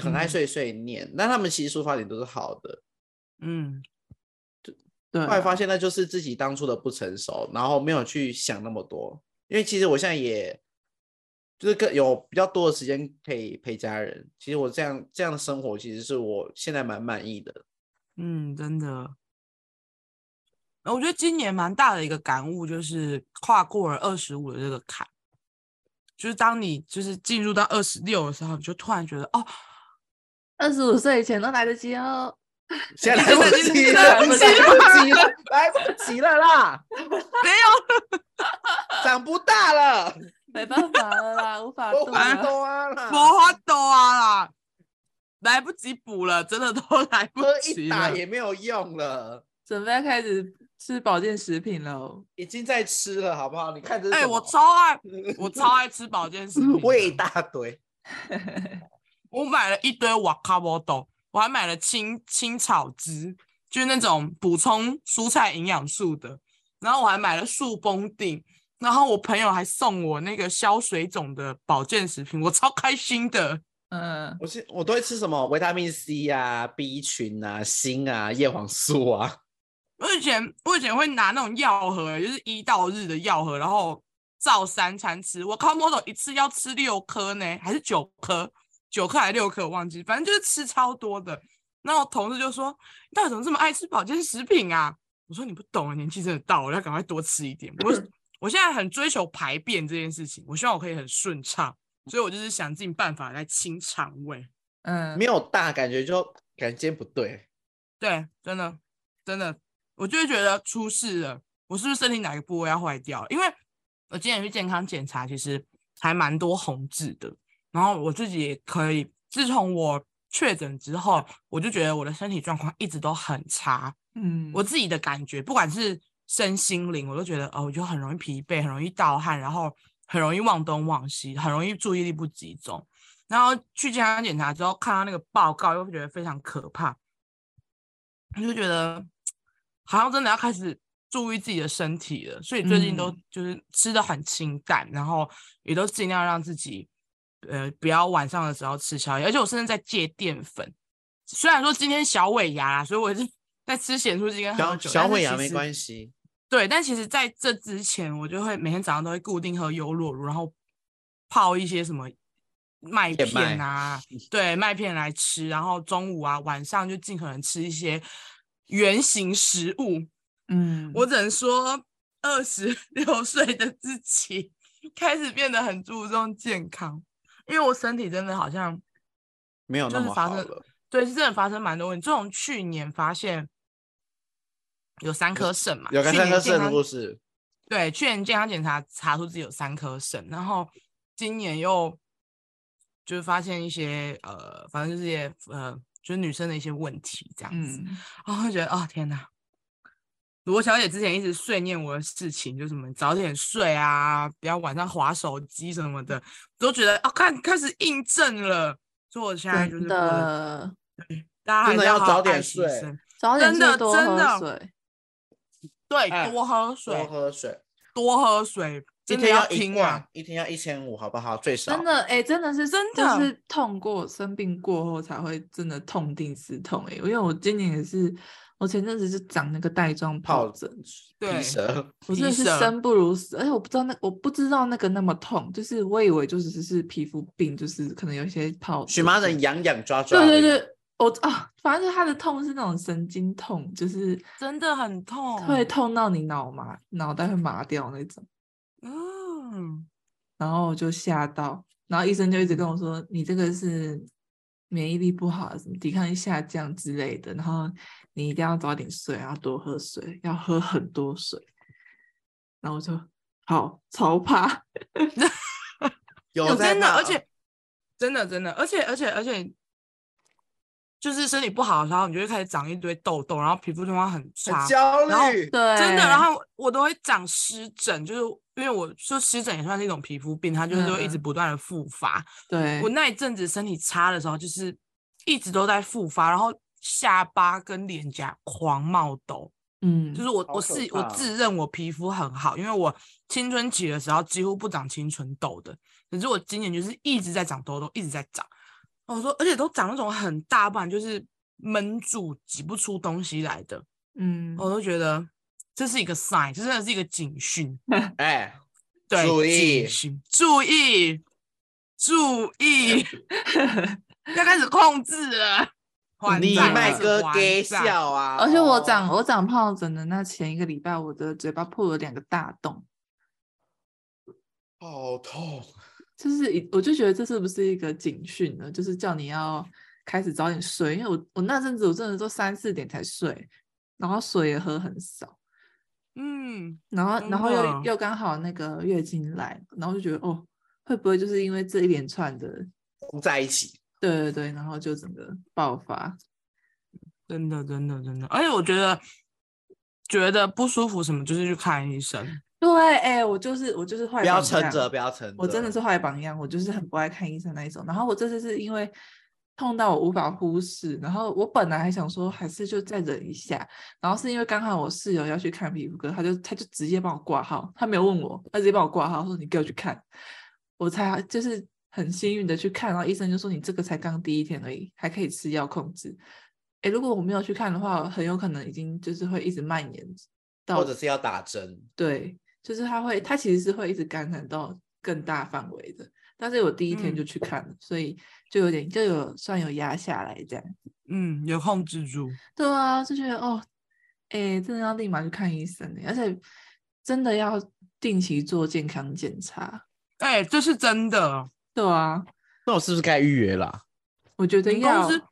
B: 很爱碎碎念。那、嗯、他们其实出发点都是好的，
A: 嗯，
C: 对。
B: 后来发现那就是自己当初的不成熟，然后没有去想那么多。因为其实我现在也，就是更有比较多的时间可以陪家人。其实我这样这样的生活，其实是我现在蛮满意的。
A: 嗯，真的。我觉得今年蛮大的一个感悟就是跨过了二十五的这个坎，就是当你就是进入到二十六的时候，你就突然觉得哦，二十五岁以前都来得及哦，
B: 现在来不及了，来不及了，来不及了。啦，
A: 没有，
B: 长不大了，
C: 没办法了啦，无法多
B: 啊啦，
A: 无法多啊啦，来不及补了，真的都来不及了，
B: 一打也没有用了，
C: 准备开始。吃保健食品了，
B: 已经在吃了，好不好？你看这，
A: 哎、欸，我超爱，我超爱吃保健食品，
B: 我一大堆。
A: 我买了一堆瓦卡波豆，我还买了青青草汁，就是那种补充蔬菜营养素的。然后我还买了树崩錠，然后我朋友还送我那个消水肿的保健食品，我超开心的。
C: 嗯，
B: 我是我都会吃什么维他命 C 啊、B 群啊、锌啊、叶黄素啊。
A: 我以前我以前会拿那种药盒，就是一到日的药盒，然后照三餐吃。我靠，model 一次要吃六颗呢，还是九颗？九克还是六克？我忘记，反正就是吃超多的。然后我同事就说：“你到底怎么这么爱吃保健食品啊？”我说：“你不懂啊，年纪真的到了，要赶快多吃一点。”我我现在很追求排便这件事情，我希望我可以很顺畅，所以我就是想尽办法来清肠胃。
C: 嗯，
B: 没有大感觉就感觉今天不对，
A: 对，真的真的。我就会觉得出事了，我是不是身体哪个部位要坏掉？因为我今天去健康检查，其实还蛮多红痣的。然后我自己也可以，自从我确诊之后，我就觉得我的身体状况一直都很差。
C: 嗯，
A: 我自己的感觉，不管是身心灵，我都觉得哦，我就很容易疲惫，很容易盗汗，然后很容易忘东忘西，很容易注意力不集中。然后去健康检查之后，看到那个报告，又觉得非常可怕，我就觉得。好像真的要开始注意自己的身体了，所以最近都就是吃的很清淡，嗯、然后也都尽量让自己呃不要晚上的时候吃宵夜，而且我甚至在戒淀粉。虽然说今天小尾牙啦，所以我是在吃咸酥鸡跟喝酒。
B: 小尾牙没关系。
A: 对，但其实在这之前，我就会每天早上都会固定喝优酪乳，然后泡一些什么麦片啊，对，麦片来吃，然后中午啊晚上就尽可能吃一些。圆形食物，
C: 嗯，
A: 我只能说，二十六岁的自己开始变得很注重健康，因为我身体真的好像
B: 没有那么好了。
A: 对，是真的发生蛮多问题。自从去年发现有三颗肾嘛，
B: 有个三颗肾的故事。
A: 对，去年健康检查查出自己有三颗肾，然后今年又就是发现一些呃，反正就是一些呃。就是女生的一些问题这样子，
C: 嗯、
A: 然后会觉得哦天哪，罗小姐之前一直碎念我的事情，就什么早点睡啊，不要晚上划手机什么的，都觉得啊看开始印证了，所以我现在就是
C: 的，
A: 对，大家还是要早点睡，
C: 早点睡，多
A: 喝
C: 喝水，
A: 对，多喝水，
B: 多喝水，
A: 多喝水。
B: 一天要一罐，一天要一千五，好不好？最少。
C: 真的，哎、欸，真的是
A: 真的，
C: 就是痛过生病过后才会真的痛定思痛、欸。哎，因为我今年也是，我前阵子是长那个带状疱疹，
A: 对，
B: 皮蛇，
C: 我真的是生不如死，而且我不知道那我不知道那个那么痛，就是我以为就只是皮肤病，就是可能有一些疱
B: 荨麻疹痒痒抓抓。
C: 对对对，我啊，反正它的痛是那种神经痛，就是
A: 真的很痛，
C: 会痛到你脑麻，脑袋会麻掉那种。
A: 嗯，
C: 然后就吓到，然后医生就一直跟我说：“你这个是免疫力不好，什么抵抗力下降之类的，然后你一定要早点睡，要多喝水，要喝很多水。然后我说好，超怕，
B: 有
A: 真的，而且真的真的，而且而且而且，就是身体不好的时候，你就会开始长一堆痘痘，然后皮肤状况很差，
B: 很焦
A: 虑，
C: 对，
A: 真的，然后我都会长湿疹，就是因为我说湿疹也算是一种皮肤病，它就是会一直不断的复发。
C: 嗯、对，
A: 我那一阵子身体差的时候，就是一直都在复发，然后下巴跟脸颊狂冒痘。
C: 嗯，
A: 就是我，我是我自认我皮肤很好，因为我青春期的时候几乎不长青春痘的，可是我今年就是一直在长痘痘，一直在长。我说，而且都长那种很大，不然就是闷住挤不出东西来的。
C: 嗯，
A: 我都觉得这是一个 sign，这真的是一个警讯。
B: 哎，
A: 对，
B: 注意，
A: 注意，注意，要开始控制了。
B: 你麦哥给笑啊！
C: 而且我长我长疱疹的那前一个礼拜，我的嘴巴破了两个大洞，
B: 好痛！
C: 就是我就觉得这是不是一个警讯呢？就是叫你要开始早点睡，因为我我那阵子我真的都三四点才睡，然后水也喝很少，
A: 嗯，
C: 然后然后又又刚好那个月经来，然后就觉得哦，会不会就是因为这一连串的
B: 在一起？
C: 对对对，然后就整个爆发，
A: 真的真的真的，而且我觉得觉得不舒服什么，就是去看医生。
C: 对，哎，我就是我就是坏榜样，
B: 不要撑着，不要撑着，
C: 我真的是坏榜样，我就是很不爱看医生那一种。然后我这次是因为痛到我无法忽视，然后我本来还想说还是就再忍一下，然后是因为刚好我室友要去看皮肤科，他就他就直接帮我挂号，他没有问我，他直接帮我挂号，说你给我去看，我才就是。很幸运的去看，然后医生就说，你这个才刚第一天而已，还可以吃药控制。诶，如果我没有去看的话，很有可能已经就是会一直蔓延到，
B: 或者是要打针。
C: 对，就是它会，它其实是会一直感染到更大范围的。但是我第一天就去看了，嗯、所以就有点就有算有压下来这样。
A: 嗯，有控制住。
C: 对啊，就觉得哦，诶，真的要立马去看医生，而且真的要定期做健康检查。
A: 哎，这是真的。
C: 对啊，
B: 那我是不是该预约啦、啊？
C: 我觉得要，
A: 公司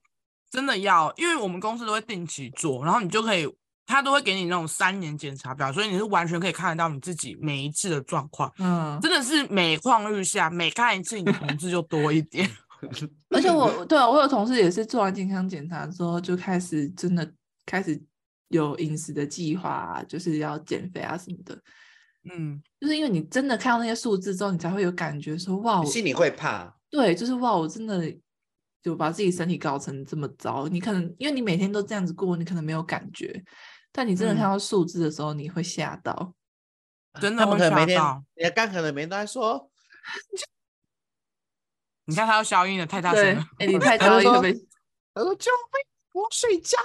A: 真的要，因为我们公司都会定期做，然后你就可以，他都会给你那种三年检查表，所以你是完全可以看得到你自己每一次的状况。嗯，真的是每况愈下，每看一次你的红字就多一点。
C: 而且我对啊，我有同事也是做完健康检查之后就开始真的开始有饮食的计划、啊，就是要减肥啊什么的。嗯，就是因为你真的看到那些数字之后，你才会有感觉说哇，我
B: 心里会怕。
C: 对，就是哇，我真的就把自己身体搞成这么糟。你可能因为你每天都这样子过，你可能没有感觉，但你真的看到数字的时候，嗯、你会吓到。
A: 真的会吓到。
B: 你的肝可能每天都在说，
A: 你看他要消音了，太大声了。
C: 哎，你 太高音了。
B: 他说：“ 救命！我睡觉，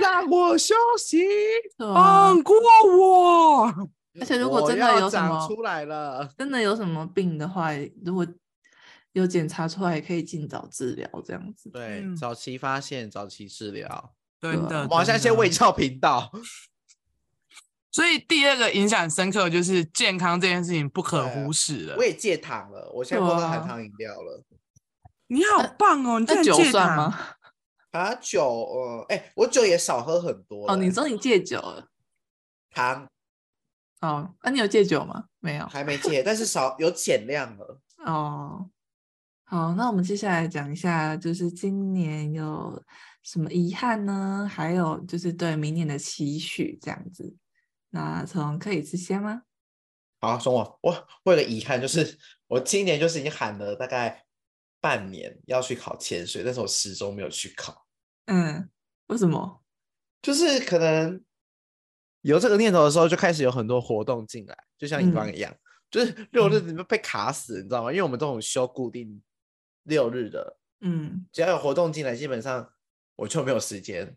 B: 让我休息，
A: 放过我。”
C: 而且如果真的有什么
B: 出来了，
C: 真的有什么病的话，如果有检查出来，也可以尽早治疗，这样子。
B: 对，嗯、早期发现，早期治疗。
A: 对的。
B: 我好像先卫教频道。
A: 所以第二个印象深刻就是健康这件事情不可忽视了。
B: 我也戒糖了，我现在不喝含糖饮料了。
A: 你好棒哦！你戒
C: 酒算吗？
B: 啊，酒，呃，哎、欸，我酒也少喝很多。
C: 哦，你说你戒酒了？
B: 糖。
C: 哦，那、啊、你有戒酒吗？没有，
B: 还没戒，但是少有减量了。
C: 哦，好，那我们接下来讲一下，就是今年有什么遗憾呢？还有就是对明年的期许这样子。那从克里斯先吗？
B: 好，从我，我为了遗憾，就是我今年就是已经喊了大概半年要去考潜水，但是我始终没有去考。
C: 嗯，为什么？
B: 就是可能。有这个念头的时候，就开始有很多活动进来，就像乙方一样，嗯、就是六日你们被卡死，嗯、你知道吗？因为我们这种休固定六日的，嗯，只要有活动进来，基本上我就没有时间。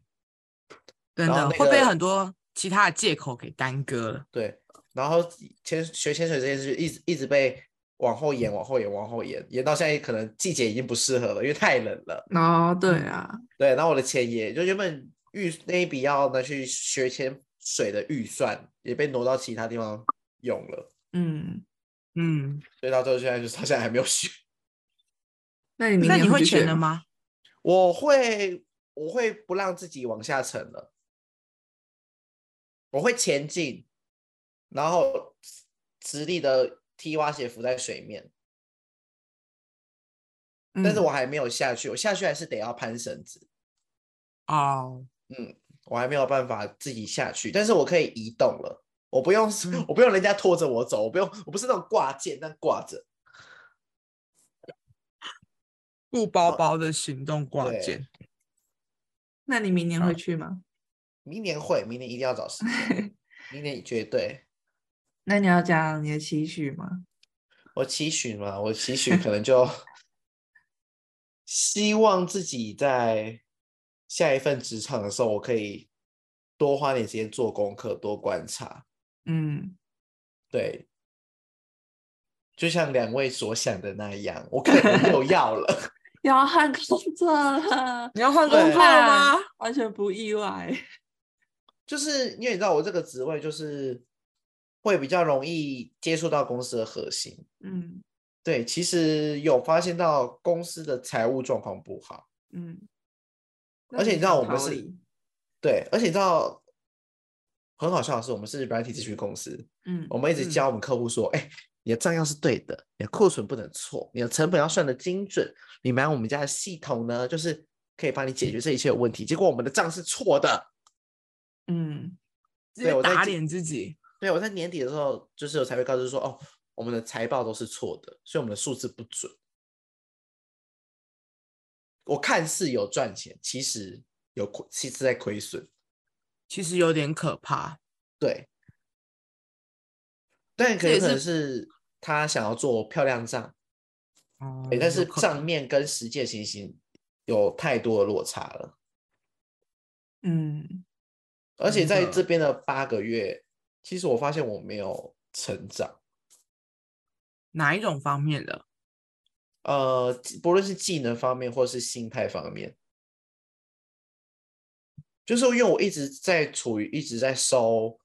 A: 真的、那个、会被很多其他的借口给耽搁了。
B: 对，然后潜学潜水这件事一直一直被往后延，往后延，往后延，延到现在可能季节已经不适合了，因为太冷了。
C: 哦，对啊，
B: 对，然后我的钱也就原本预那一笔要拿去学潜。水的预算也被挪到其他地方用了，
C: 嗯
A: 嗯，
B: 所以到最后现在就是他现在还没有学。
C: 那你明
A: 那你会
C: 年去学
A: 钱了？吗？
B: 我会我会不让自己往下沉了，我会前进，然后直立的踢蛙鞋浮在水面，但是
C: 嗯
B: 我还没有下去，我下去还是得要攀绳子。
A: 哦，
B: 嗯，我还没有办法自己下去，但是我可以移动了。我不用，
A: 嗯
B: 我不用人家拖着我走，我不用，我不是那种挂件，但挂着。
A: 不包包的行动挂
B: 对
A: 件。
C: 那你明年
A: 好
C: 会去吗？
B: 明年会，明年一定要找时间，明年绝对。
C: 那你要讲你的期许吗？
B: 我期许嘛，我期许可能就 希望自己在下一份职场的时候，我可以多花点时间做功课，多观察。
C: 嗯，
B: 对，就像两位所想的那样，我可能又要了。
C: 要换工作了，
A: 你要换工作了吗？
C: 完全不意外。
B: 就是因为你知道我这个职位就是会比较容易接触到公司的核心。
C: 嗯
B: 对，其实有发现到公司的财务状况不好。
C: 嗯，
B: 而且你知道我们是对，而且你知道很好笑的是，我们是软体咨询公司，
C: 嗯
B: 我们一直教我们客户说，哎、你的账要是对的，你的库存不能错，你的成本要算的精准，你买我们家的系统呢，就是可以帮你解决这一切的问题。结果我们的账是错的。
C: 嗯
B: 对我
A: 打脸自己。
B: 对，我在年底的时候，就是我才会告知说，哦，我们的财报都是错的，所以我们的数字不准。我看似有赚钱，其实有亏，其实在亏损。
A: 其实有点可怕。
B: 对，但可
A: 也
B: 能可能
A: 是
B: 是他想要做漂亮账，
A: 哦
B: 欸但是账面跟实际的情形有太多的落差了。
C: 嗯
B: 而且在这边的八个月，其实我发现我没有成长。
A: 哪一种方面的？
B: 呃，不论是技能方面或是心态方面，就是因为我一直在处于一直在收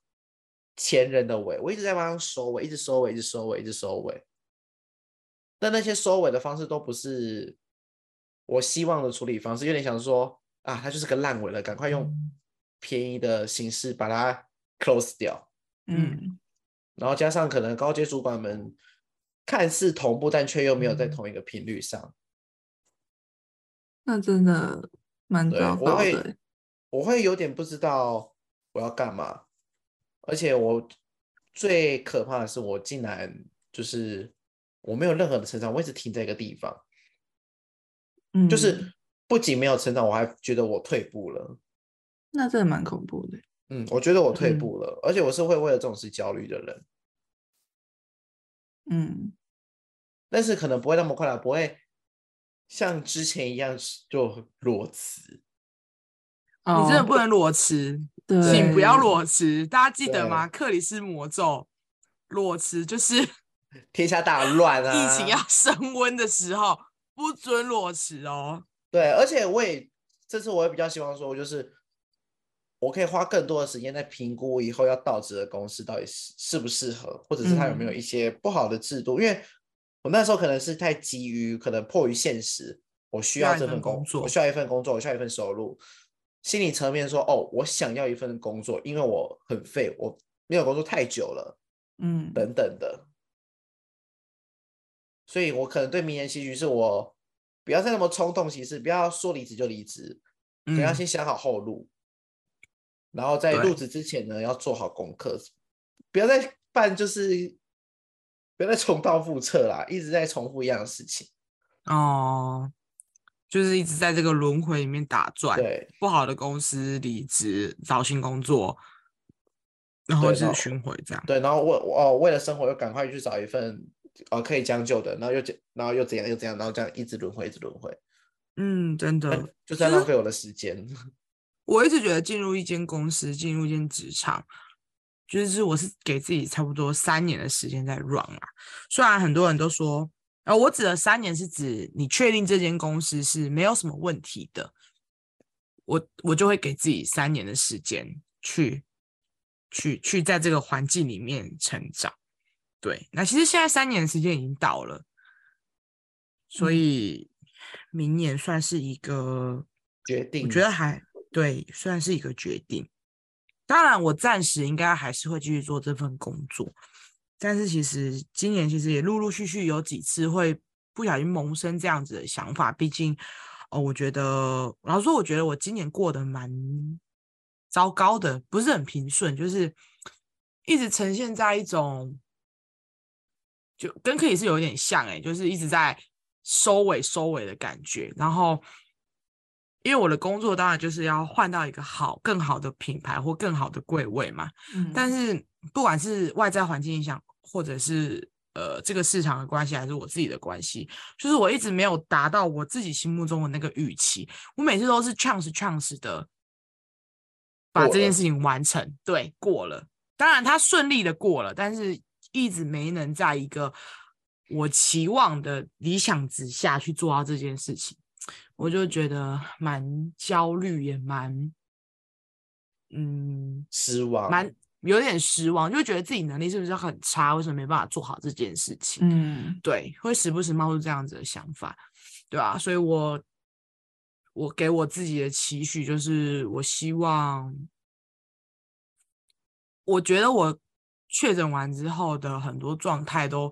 B: 前人的尾，我一直在帮他收尾，一直收尾，一直收尾，一直收尾。但那些收尾的方式都不是我希望的处理方式，有点想说啊，他就是个烂尾了，赶快用便宜的形式把它 close 掉。
C: 嗯
B: 然后加上可能高阶主管们看似同步，但却又没有在同一个频率上。
C: 那真的蛮
B: 对，
C: 糟
B: 我会
C: 糕的。
B: 我会有点不知道我要干嘛，而且我最可怕的是，我竟然就是我没有任何的成长，我一直停在一个地方，
C: 嗯，
B: 就是不仅没有成长，我还觉得我退步了。
C: 那真的蛮恐怖的。
B: 嗯，我觉得我退
C: 嗯
B: 步了，而且我是会为了这种事焦虑的人，
C: 嗯
B: 但是可能不会那么快了，不会像之前一样就裸辞。
C: 哦，
A: 你真的不能裸
C: 辞，
A: 请不要裸辞。大家记得吗？克里斯魔咒，裸辞就是
B: 天下大乱啊！
A: 疫情要升温的时候，不准裸辞哦。
B: 对，而且我也这次我也比较希望说，就是我可以花更多的时间在评估以后要到职的公司到底适适不适合，或者是它有没有一些不好的制度。因为我那时候可能是太急于，可能迫于现实，我需要这份工
A: 作
B: 我需要一份工作，我需要一份收入。心理层面说，哦，我想要一份工作，因为我很废，我没有工作太久了，
C: 嗯
B: 等等的。所以我可能对明年期许是我不要再那么冲动行事，不要说离职就离职，可能要
A: 嗯，
B: 先想好后路，然后在入职之前呢，要做好功课，不要再办就是不要再重蹈覆辙啦，一直在重复一样的事情。
A: 哦，就是一直在这个轮回里面打转。
B: 对
A: 不好的公司离职，找新工作，然后就是巡回这样。
B: 对，然后为哦为了生活又赶快去找一份呃可以将就的，然后又怎然后又怎样又怎样，然后这样一直轮回，一直轮回，
A: 嗯，真的，
B: 就在浪费我的时间。
A: 我一直觉得进入一间公司，进入一间职场，就是我是给自己差不多三年的时间在 run 啊。虽然很多人都说，呃，我指的三年是指你确定这间公司是没有什么问题的，我我就会给自己三年的时间去去去在这个环境里面成长。对，那其实现在三年的时间已经到了，所以明年算是一个
B: 决定，
A: 我觉得还对，算是一个决定。当然，我暂时应该还是会继续做这份工作，但是其实今年其实也陆陆续续有几次会不小心萌生这样子的想法。毕竟，哦，我觉得老实说，我觉得我今年过得蛮糟糕的，不是很平顺，就是一直呈现在一种，就跟可以是有点像哎，就是一直在收尾收尾的感觉，然后。因为我的工作当然就是要换到一个好、更好的品牌或更好的柜位嘛。嗯。但是不管是外在环境影响，或者是呃这个市场的关系，还是我自己的关系，就是我一直没有达到我自己心目中的那个预期。我每次都是 chance chance 的把这件事情完成，对，过了。当然他顺利的过了，但是一直没能在一个我期望的理想之下去做到这件事情。我就觉得蛮焦虑，也蛮嗯
B: 失望，
A: 蛮有点失望，就觉得自己能力是不是很差？为什么没办法做好这件事情？
C: 嗯，
A: 对，会时不时冒出这样子的想法，对吧？所以我我给我自己的期许就是，我希望，我觉得我确诊完之后的很多状态都。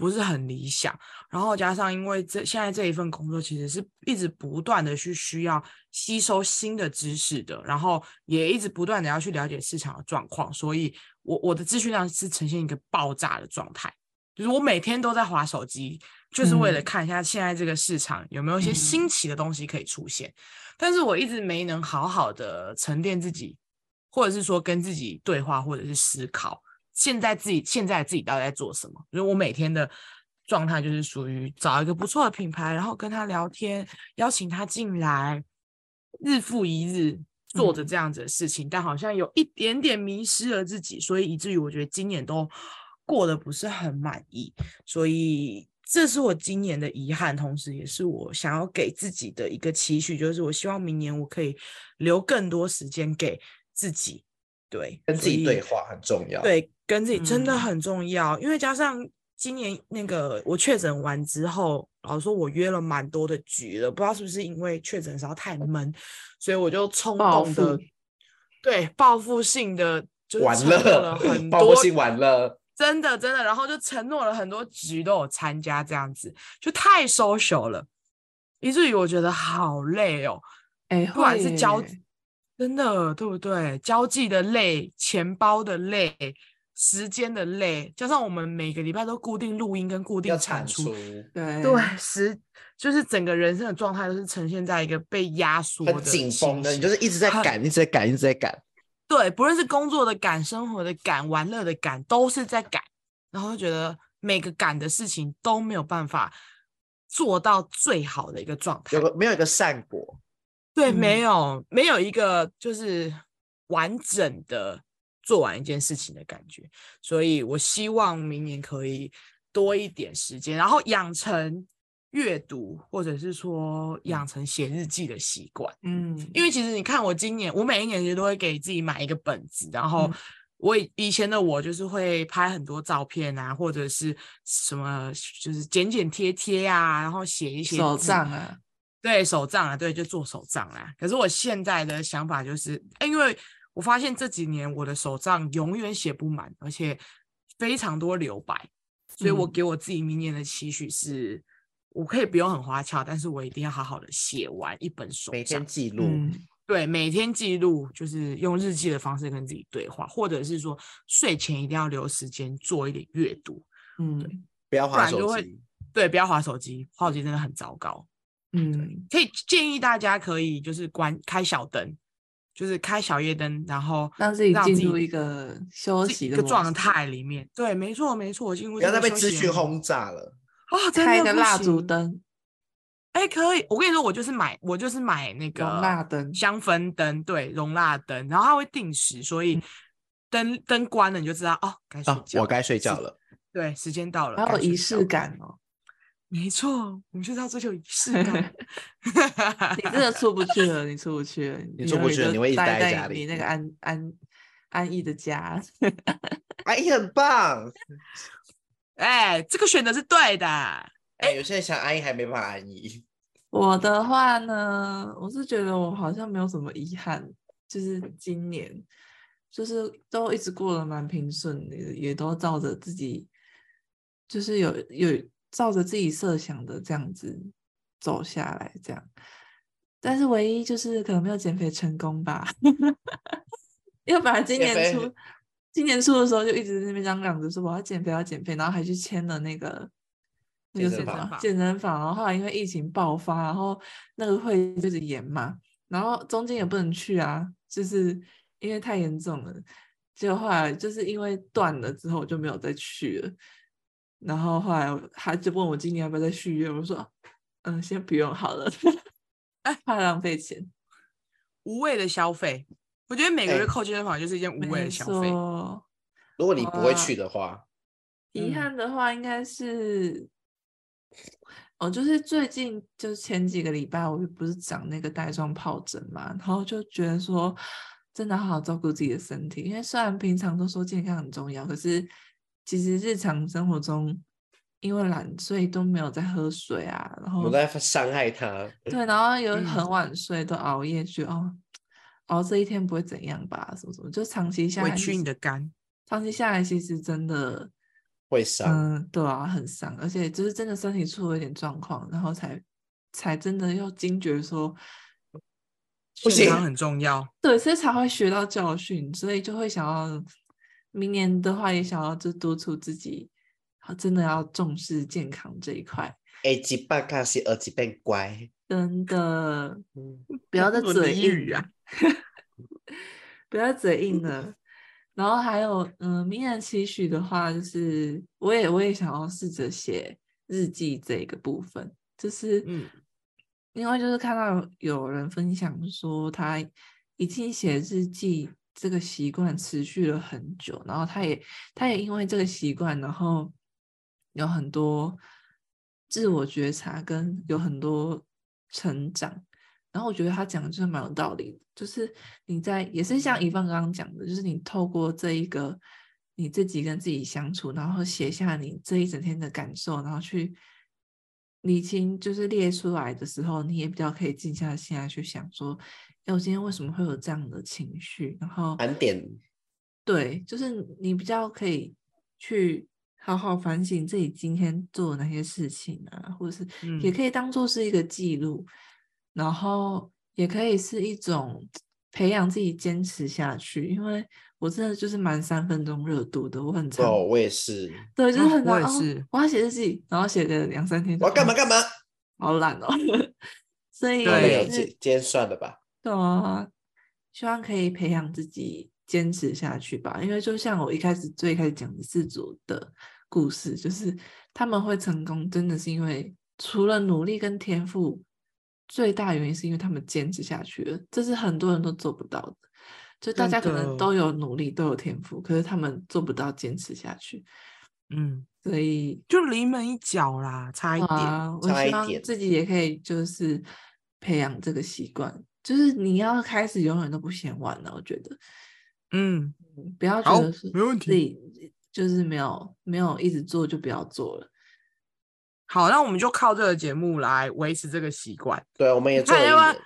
A: 不是很理想，然后加上因为这现在这一份工作其实是一直不断的去需要吸收新的知识的，然后也一直不断的要去了解市场的状况，所以我我的资讯量是呈现一个爆炸的状态，就是我每天都在划手机，就是为了看一下现在这个市场有没有一些新奇的东西可以出现，嗯、但是我一直没能好好的沉淀自己，或者是说跟自己对话，或者是思考。现在自己现在自己到底在做什么？就是我每天的状态就是属于找一个不错的品牌，然后跟他聊天，邀请他进来，日复一日做着这样子的事情，嗯、但好像有一点点迷失了自己，所以以至于我觉得今年都过得不是很满意，所以这是我今年的遗憾，同时也是我想要给自己的一个期许，就是我希望明年我可以留更多时间给自己。对，
B: 跟自己对话很重要。
A: 对，跟自己真的很重要，嗯、因为加上今年那个我确诊完之后，老实说我约了蛮多的局了，不知道是不是因为确诊的时候太闷，所以我就冲动的，报对，报复性的就承诺了很多，
B: 报复性玩乐，
A: 真的真的，然后就承诺了很多局都有参加，这样子就太 social 了，以至于我觉得好累哦，哎，不管是交。真的对不对？交际的累，钱包的累，时间的累，加上我们每个礼拜都固定录音跟固定产出，
B: 出
C: 对
A: 对，时就是整个人生的状态都是呈现在一个被压缩的、
B: 紧绷的，你就是一直在赶，一直在赶，一直在赶。
A: 对，不论是工作的赶、生活的赶、玩乐的赶，都是在赶。然后就觉得每个赶的事情都没有办法做到最好的一个状态，
B: 有个没有一个善果。
A: 对，没有没有一个就是完整的做完一件事情的感觉，所以我希望明年可以多一点时间，然后养成阅读或者是说养成写日记的习惯。嗯，因为其实你看，我今年我每一年其实都会给自己买一个本子，然后我以前的我就是会拍很多照片啊，或者是什么就是剪剪贴贴啊，然后写一些
C: 手账啊。
A: 对手账啊，对，就做手账啦。可是我现在的想法就是，因为我发现这几年我的手账永远写不满，而且非常多留白，所以我给我自己明年的期许是，嗯、我可以不用很花俏，但是我一定要好好的写完一本手账，
B: 每天记录。
A: 嗯、对，每天记录，就是用日记的方式跟自己对话，或者是说睡前一定要留时间做一点阅读。嗯，
B: 不要划手
A: 机。对，不要划手机，划手机真的很糟糕。嗯，可以建议大家可以就是关开小灯，就是开小夜灯，然后
C: 让自己进入一个休息的
A: 状态里面。对，没错没错，进入
B: 不要再被资讯轰炸了。
A: 哦，
C: 开个蜡烛灯，
A: 哎，可以。我跟你说，我就是买，我就是买那个
C: 容蜡灯、
A: 香氛灯，对，容蜡灯，然后它会定时，所以灯灯关了你就知道哦，该睡觉，
B: 我该睡觉了。
A: 对，时间到了，
C: 还有仪式感哦。
A: 没错，我们就是要追求仪式感。
C: 你真的出不去了，你出不去了，
B: 你出不去了，你会一直待在家里。
C: 你那个安安安逸的家，
B: 安逸很棒。
A: 哎，这个选择是对的。
B: 哎，有些人想安逸还没办法安逸。
C: 我的话呢，我是觉得我好像没有什么遗憾，就是今年就是都一直过得蛮平顺的，也都照着自己，就是有有照着自己设想的这样子走下来，这样。但是唯一就是可能没有减肥成功吧，因为本来今年初今年初的时候就一直在那边嚷嚷着说我要减肥要减肥，然后还去签了那个。那个什么健身房，然后后来因为疫情爆发，然后那个会就是延嘛，然后中间也不能去啊，就是因为太严重了。结果后来就是因为断了之后，我就没有再去了。然后后来他就问我今年要不要再续约，我说嗯，先不用好了，怕浪费钱，
A: 无谓的消费。我觉得每个月扣健身房就是一件无谓的消费。
C: 欸、
B: 如果你不会去的话，
C: 遗憾的话应该是。哦，就是最近就是前几个礼拜，我不是长那个带状疱疹嘛，然后就觉得说，真的好好照顾自己的身体，因为虽然平常都说健康很重要，可是其实日常生活中因为懒，所以都没有在喝水啊，然后
B: 我在伤害他。
C: 对，然后有很晚睡，都熬夜去、嗯、哦，熬这一天不会怎样吧？什么什么，就长期下来，
A: 委屈你的肝，
C: 长期下来其实真的。
B: 会伤，
C: 嗯，对啊，很伤，而且就是真的身体出了一点状况，然后才才真的要惊觉说，
A: 健康很重要，
C: 对，所以才会学到教训，所以就会想要明年的话也想要就督促自己，好，真的要重视健康这一块。
B: 哎，几百卡是耳机变乖，
C: 真的，不要再嘴硬啊，不要嘴硬了。然后还有，嗯，明年期许的话，就是我也我也想要试着写日记这个部分，就是，嗯，因为就是看到有人分享说他已经写日记这个习惯持续了很久，然后他也他也因为这个习惯，然后有很多自我觉察跟有很多成长。然后我觉得他讲的就是蛮有道理，就是你在也是像怡芳刚刚讲的，就是你透过这一个你自己跟自己相处，然后写下你这一整天的感受，然后去理清，就是列出来的时候，你也比较可以静下心来去想说，哎，我今天为什么会有这样的情绪？然后
B: 盘点，
C: 对，就是你比较可以去好好反省自己今天做的那些事情啊，或者是也可以当做是一个记录。嗯然后也可以是一种培养自己坚持下去，因为我真的就是蛮三分钟热度的，我很常
B: 哦，我也是，
C: 对，就是很、
A: 哦、我也是、
C: 哦，我要写日记，然后写个两三天，
B: 我要干嘛干嘛，
C: 好懒哦，所以
B: 对，今天算了吧，
C: 对啊，希望可以培养自己坚持下去吧，因为就像我一开始最开始讲的四组的故事，就是他们会成功，真的是因为除了努力跟天赋。最大原因是因为他们坚持下去了，这是很多人都做不到的。就大家可能都有努力，都有天赋，可是他们做不到坚持下去。
A: 嗯，
C: 所以
A: 就临门一脚啦，差一点，
C: 啊，我希望自己也可以就是培养这个习惯，就是你要开始永远都不嫌晚了。我觉得，
A: 嗯，
C: 不要觉得是
A: 没问题，
C: 自己就是没有没有一直做就不要做了。
A: 好，那我们就靠这个节目来维持这个习惯。
B: 对，我们也做了一年了。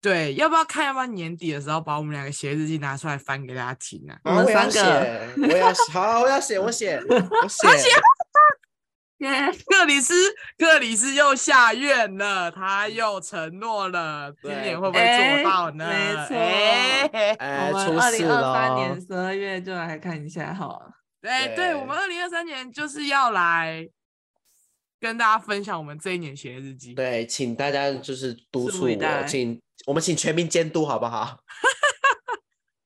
A: 对，要不要看？要不要年底的时候把我们两个写日记拿出来翻给大家听啊？
C: 我们三个，
B: 我要写，好，我要写，我写，我写。
A: 耶！克里斯，克里斯又下院了，他又承诺了，今年会不会做到呢？
C: 没错，
B: 哎，
C: 我们二零二三年十二月就来看一下好了。
A: 对，对，我们二零二三年就是要来。跟大家分享我们这一年写的日记。
B: 对，请大家就是督促我，请我们请全民监督好不好？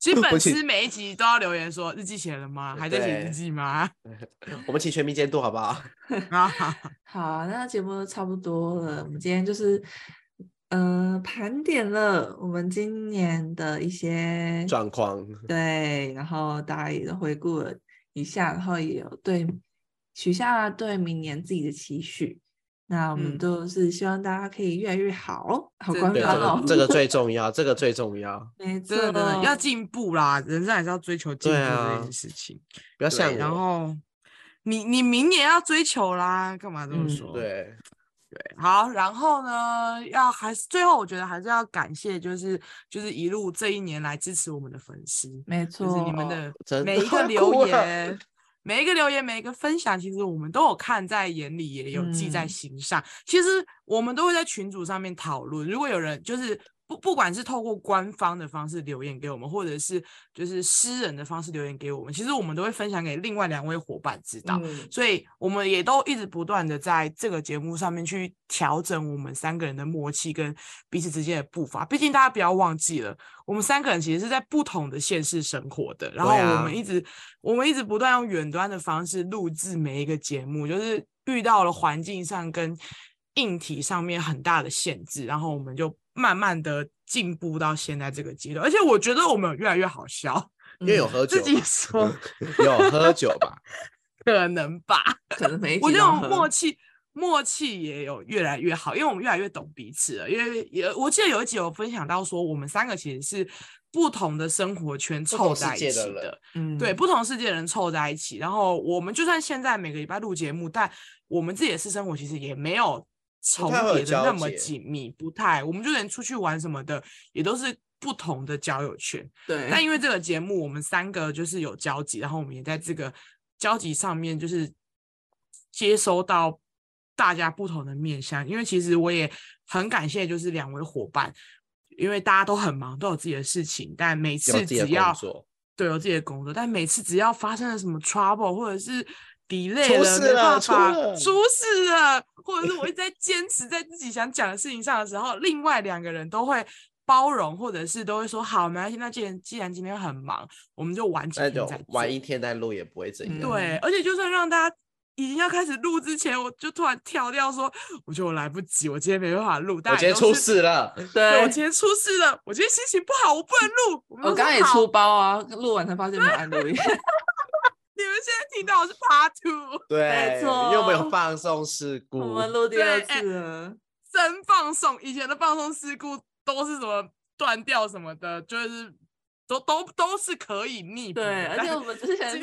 A: 请粉丝每一集都要留言说日记写了吗？还在写日记吗？
B: 我们请全民监督好不好？
C: 好，那节目差不多了，我们今天就是嗯、呃、盘点了我们今年的一些
B: 状况，
C: 对，然后大家也都回顾了一下，然后也有对。许下对明年自己的期许，那我们都是希望大家可以越来越好，好官方哦。
B: 这个最 重要，这个最重要。
C: 没错，
A: 要进步啦，人生还是要追求进步这件事情。
B: 不要像我。
A: 然后你你明年要追求啦，干嘛这么说？
B: 对，
A: 对，好，然后呢，要还是最后，我觉得还是要感谢，就是就是一路这一年来支持我们的粉丝，
C: 没错，
A: 就是你们的每一个留言，每一个留言，每一个分享，其实我们都有看在眼里，也有记在心上。嗯、其实我们都会在群组上面讨论，如果有人就是。不，不管是透过官方的方式留言给我们，或者是就是私人的方式留言给我们，其实我们都会分享给另外两位伙伴知道。嗯、所以我们也都一直不断的在这个节目上面去调整我们三个人的默契跟彼此之间的步伐。毕竟大家不要忘记了，我们三个人其实是在不同的县市生活的。然后我们一直、啊、我们一直不断用远端的方式录制每一个节目，就是遇到了环境上跟硬体上面很大的限制，然后我们就。慢慢的进步到现在这个阶段，而且我觉得我们越来越好笑，
B: 因为有喝酒，
A: 自己说
B: 有喝酒吧，
A: 可能吧，
C: 可能没。
A: 我觉得我们默契默契也有越来越好，因为我们越来越懂彼此了。因为也我记得有一集有分享到说，我们三个其实是不同的生活圈凑在一起的，的嗯，对，不同世界的人凑在一起。然后我们就算现在每个礼拜录节目，但我们自己的私生活其实也没有。重叠的那么紧密，不太，我们就连出去玩什么的，也都是不同的交友圈。
C: 对。
A: 但因为这个节目，我们三个就是有交集，然后我们也在这个交集上面，就是接收到大家不同的面向。因为其实我也很感谢，就是两位伙伴，因为大家都很忙，都有自己的事情，但每次只要对有自己的工作，但每次只要发生了什么 trouble 或者是。Delay 了，没办法，出事了，或者是我一直在坚持在自己想讲的事情上的时候，另外两个人都会包容，或者是都会说好，没关系。那既然既然今天很忙，我们就晚几天再
B: 晚一天再录也不会怎样。
A: 对，而且就算让大家已经要开始录之前，我就突然跳掉说，我觉得我来不及，我今天没办法录。我
B: 今天出事了，
A: 对，我今天出事了，我今天心情不好，我不能录。
C: 我刚刚也出包啊，录完才发现没按录音。
A: 现在听到的是 Part Two，
B: 对，没错，又没有放送事故，
C: 我们录第二次了，
A: 欸，真放送。以前的放送事故都是什么断掉什么的，就是都都都是可以弥补。
C: 对，而且我们之前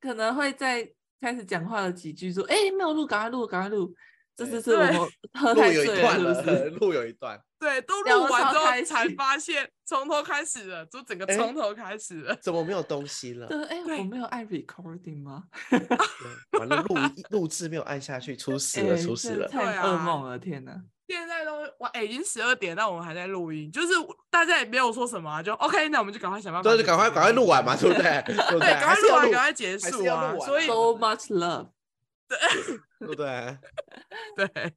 C: 可能会在开始讲话的几句说，哎，欸，没有录，赶快录，赶快录。这次是我们 喝太醉了，
B: 录 有一段。
A: 对，都录完之后才发现从头开始了，就整个从头开始了。
B: 怎么没有东西了？
C: 对，哎，我没有按 recording 吗？
B: 完了，录录制没有按下去，出事了，出事了，
C: 太噩梦了，天哪！
A: 现在都哇，已经十二点，但我们还在录音，就是大家也没有说什么，就 OK，那我们就赶快想办法，
B: 对，就赶快赶快录完嘛，对不对？对，赶
A: 快录完，赶快结束啊！所以
C: so much love，
A: 对，
B: 对不对？
A: 对。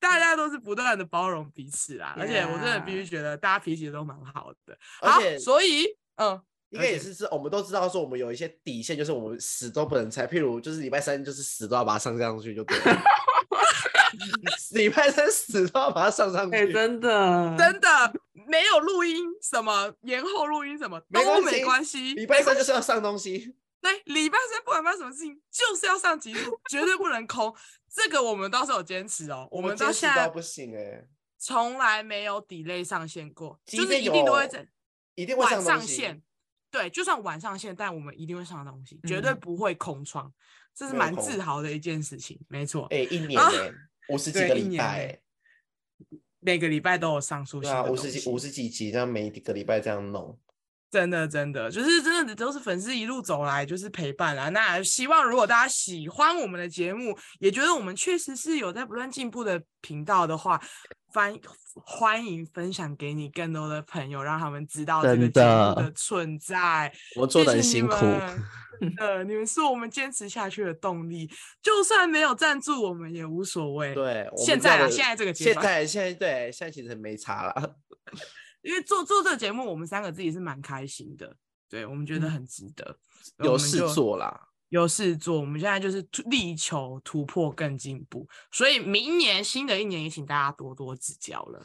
A: 大家都是不断的包容彼此啦.而且我真的必须觉得大家脾气都蛮好的。而且，所以，嗯，
B: 应该也是是，我们都知道说我们有一些底线，就是我们死都不能拆。譬如就是礼拜三就是死都要把它上上去就对了。礼拜三死都要把它上上去，
C: 欸、真的
A: 真的没有录音什么延后录音什么都没关系。
B: 礼拜三就是要上东西。
A: 对，礼拜三不管发生什么事情，就是要上集数，绝对不能空。这个我们倒是有坚持哦，我们到现在
B: 不行哎，
A: 从来没有 delay 上线过，就是一定都会在，
B: 一定会
A: 晚上线。对，就算晚上线，但我们一定会上东西，绝对不会空窗，这是蛮自豪的一件事情。没错，
B: 哎，一年哎，五十 几个礼拜，
A: 每个礼拜都有上书，
B: 啊，五十几五十几集，这样每一个礼拜这样弄。
A: 真的，真的，就是真的都是粉丝一路走来就是陪伴啊。那希望如果大家喜欢我们的节目，也觉得我们确实是有在不断进步的频道的话，欢欢迎分享给你更多的朋友，让他们知道这个节目的存在。
B: 我做的很辛苦，
A: 呃，你们是我们坚持下去的动力。就算没有赞助，我们也无所谓。
B: 对，
A: 现在啊，现在这个阶
B: 段，现在现在对，现在其实没差了。
A: 因为做做这个节目，我们三个自己是蛮开心的，对，我们觉得很值得，
B: 嗯、有事做啦，
A: 有事做。我们现在就是力求突破更进步，所以明年新的一年也请大家多多指教了。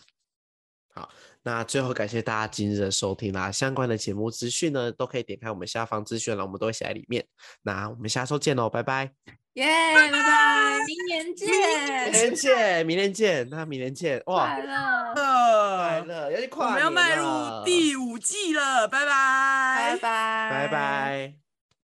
B: 好，那最后感谢大家今日的收听啦，相关的节目资讯呢，都可以点开我们下方资讯了，我们都会写在里面。那我们下周见喽，拜拜。
C: 耶拜拜，明年见，
B: 明年见，明年见，那明年见，哇，
C: 快乐，
B: 快乐，有点快，
A: 我们要迈入第五季了，拜拜，
C: 拜拜，
B: 拜拜。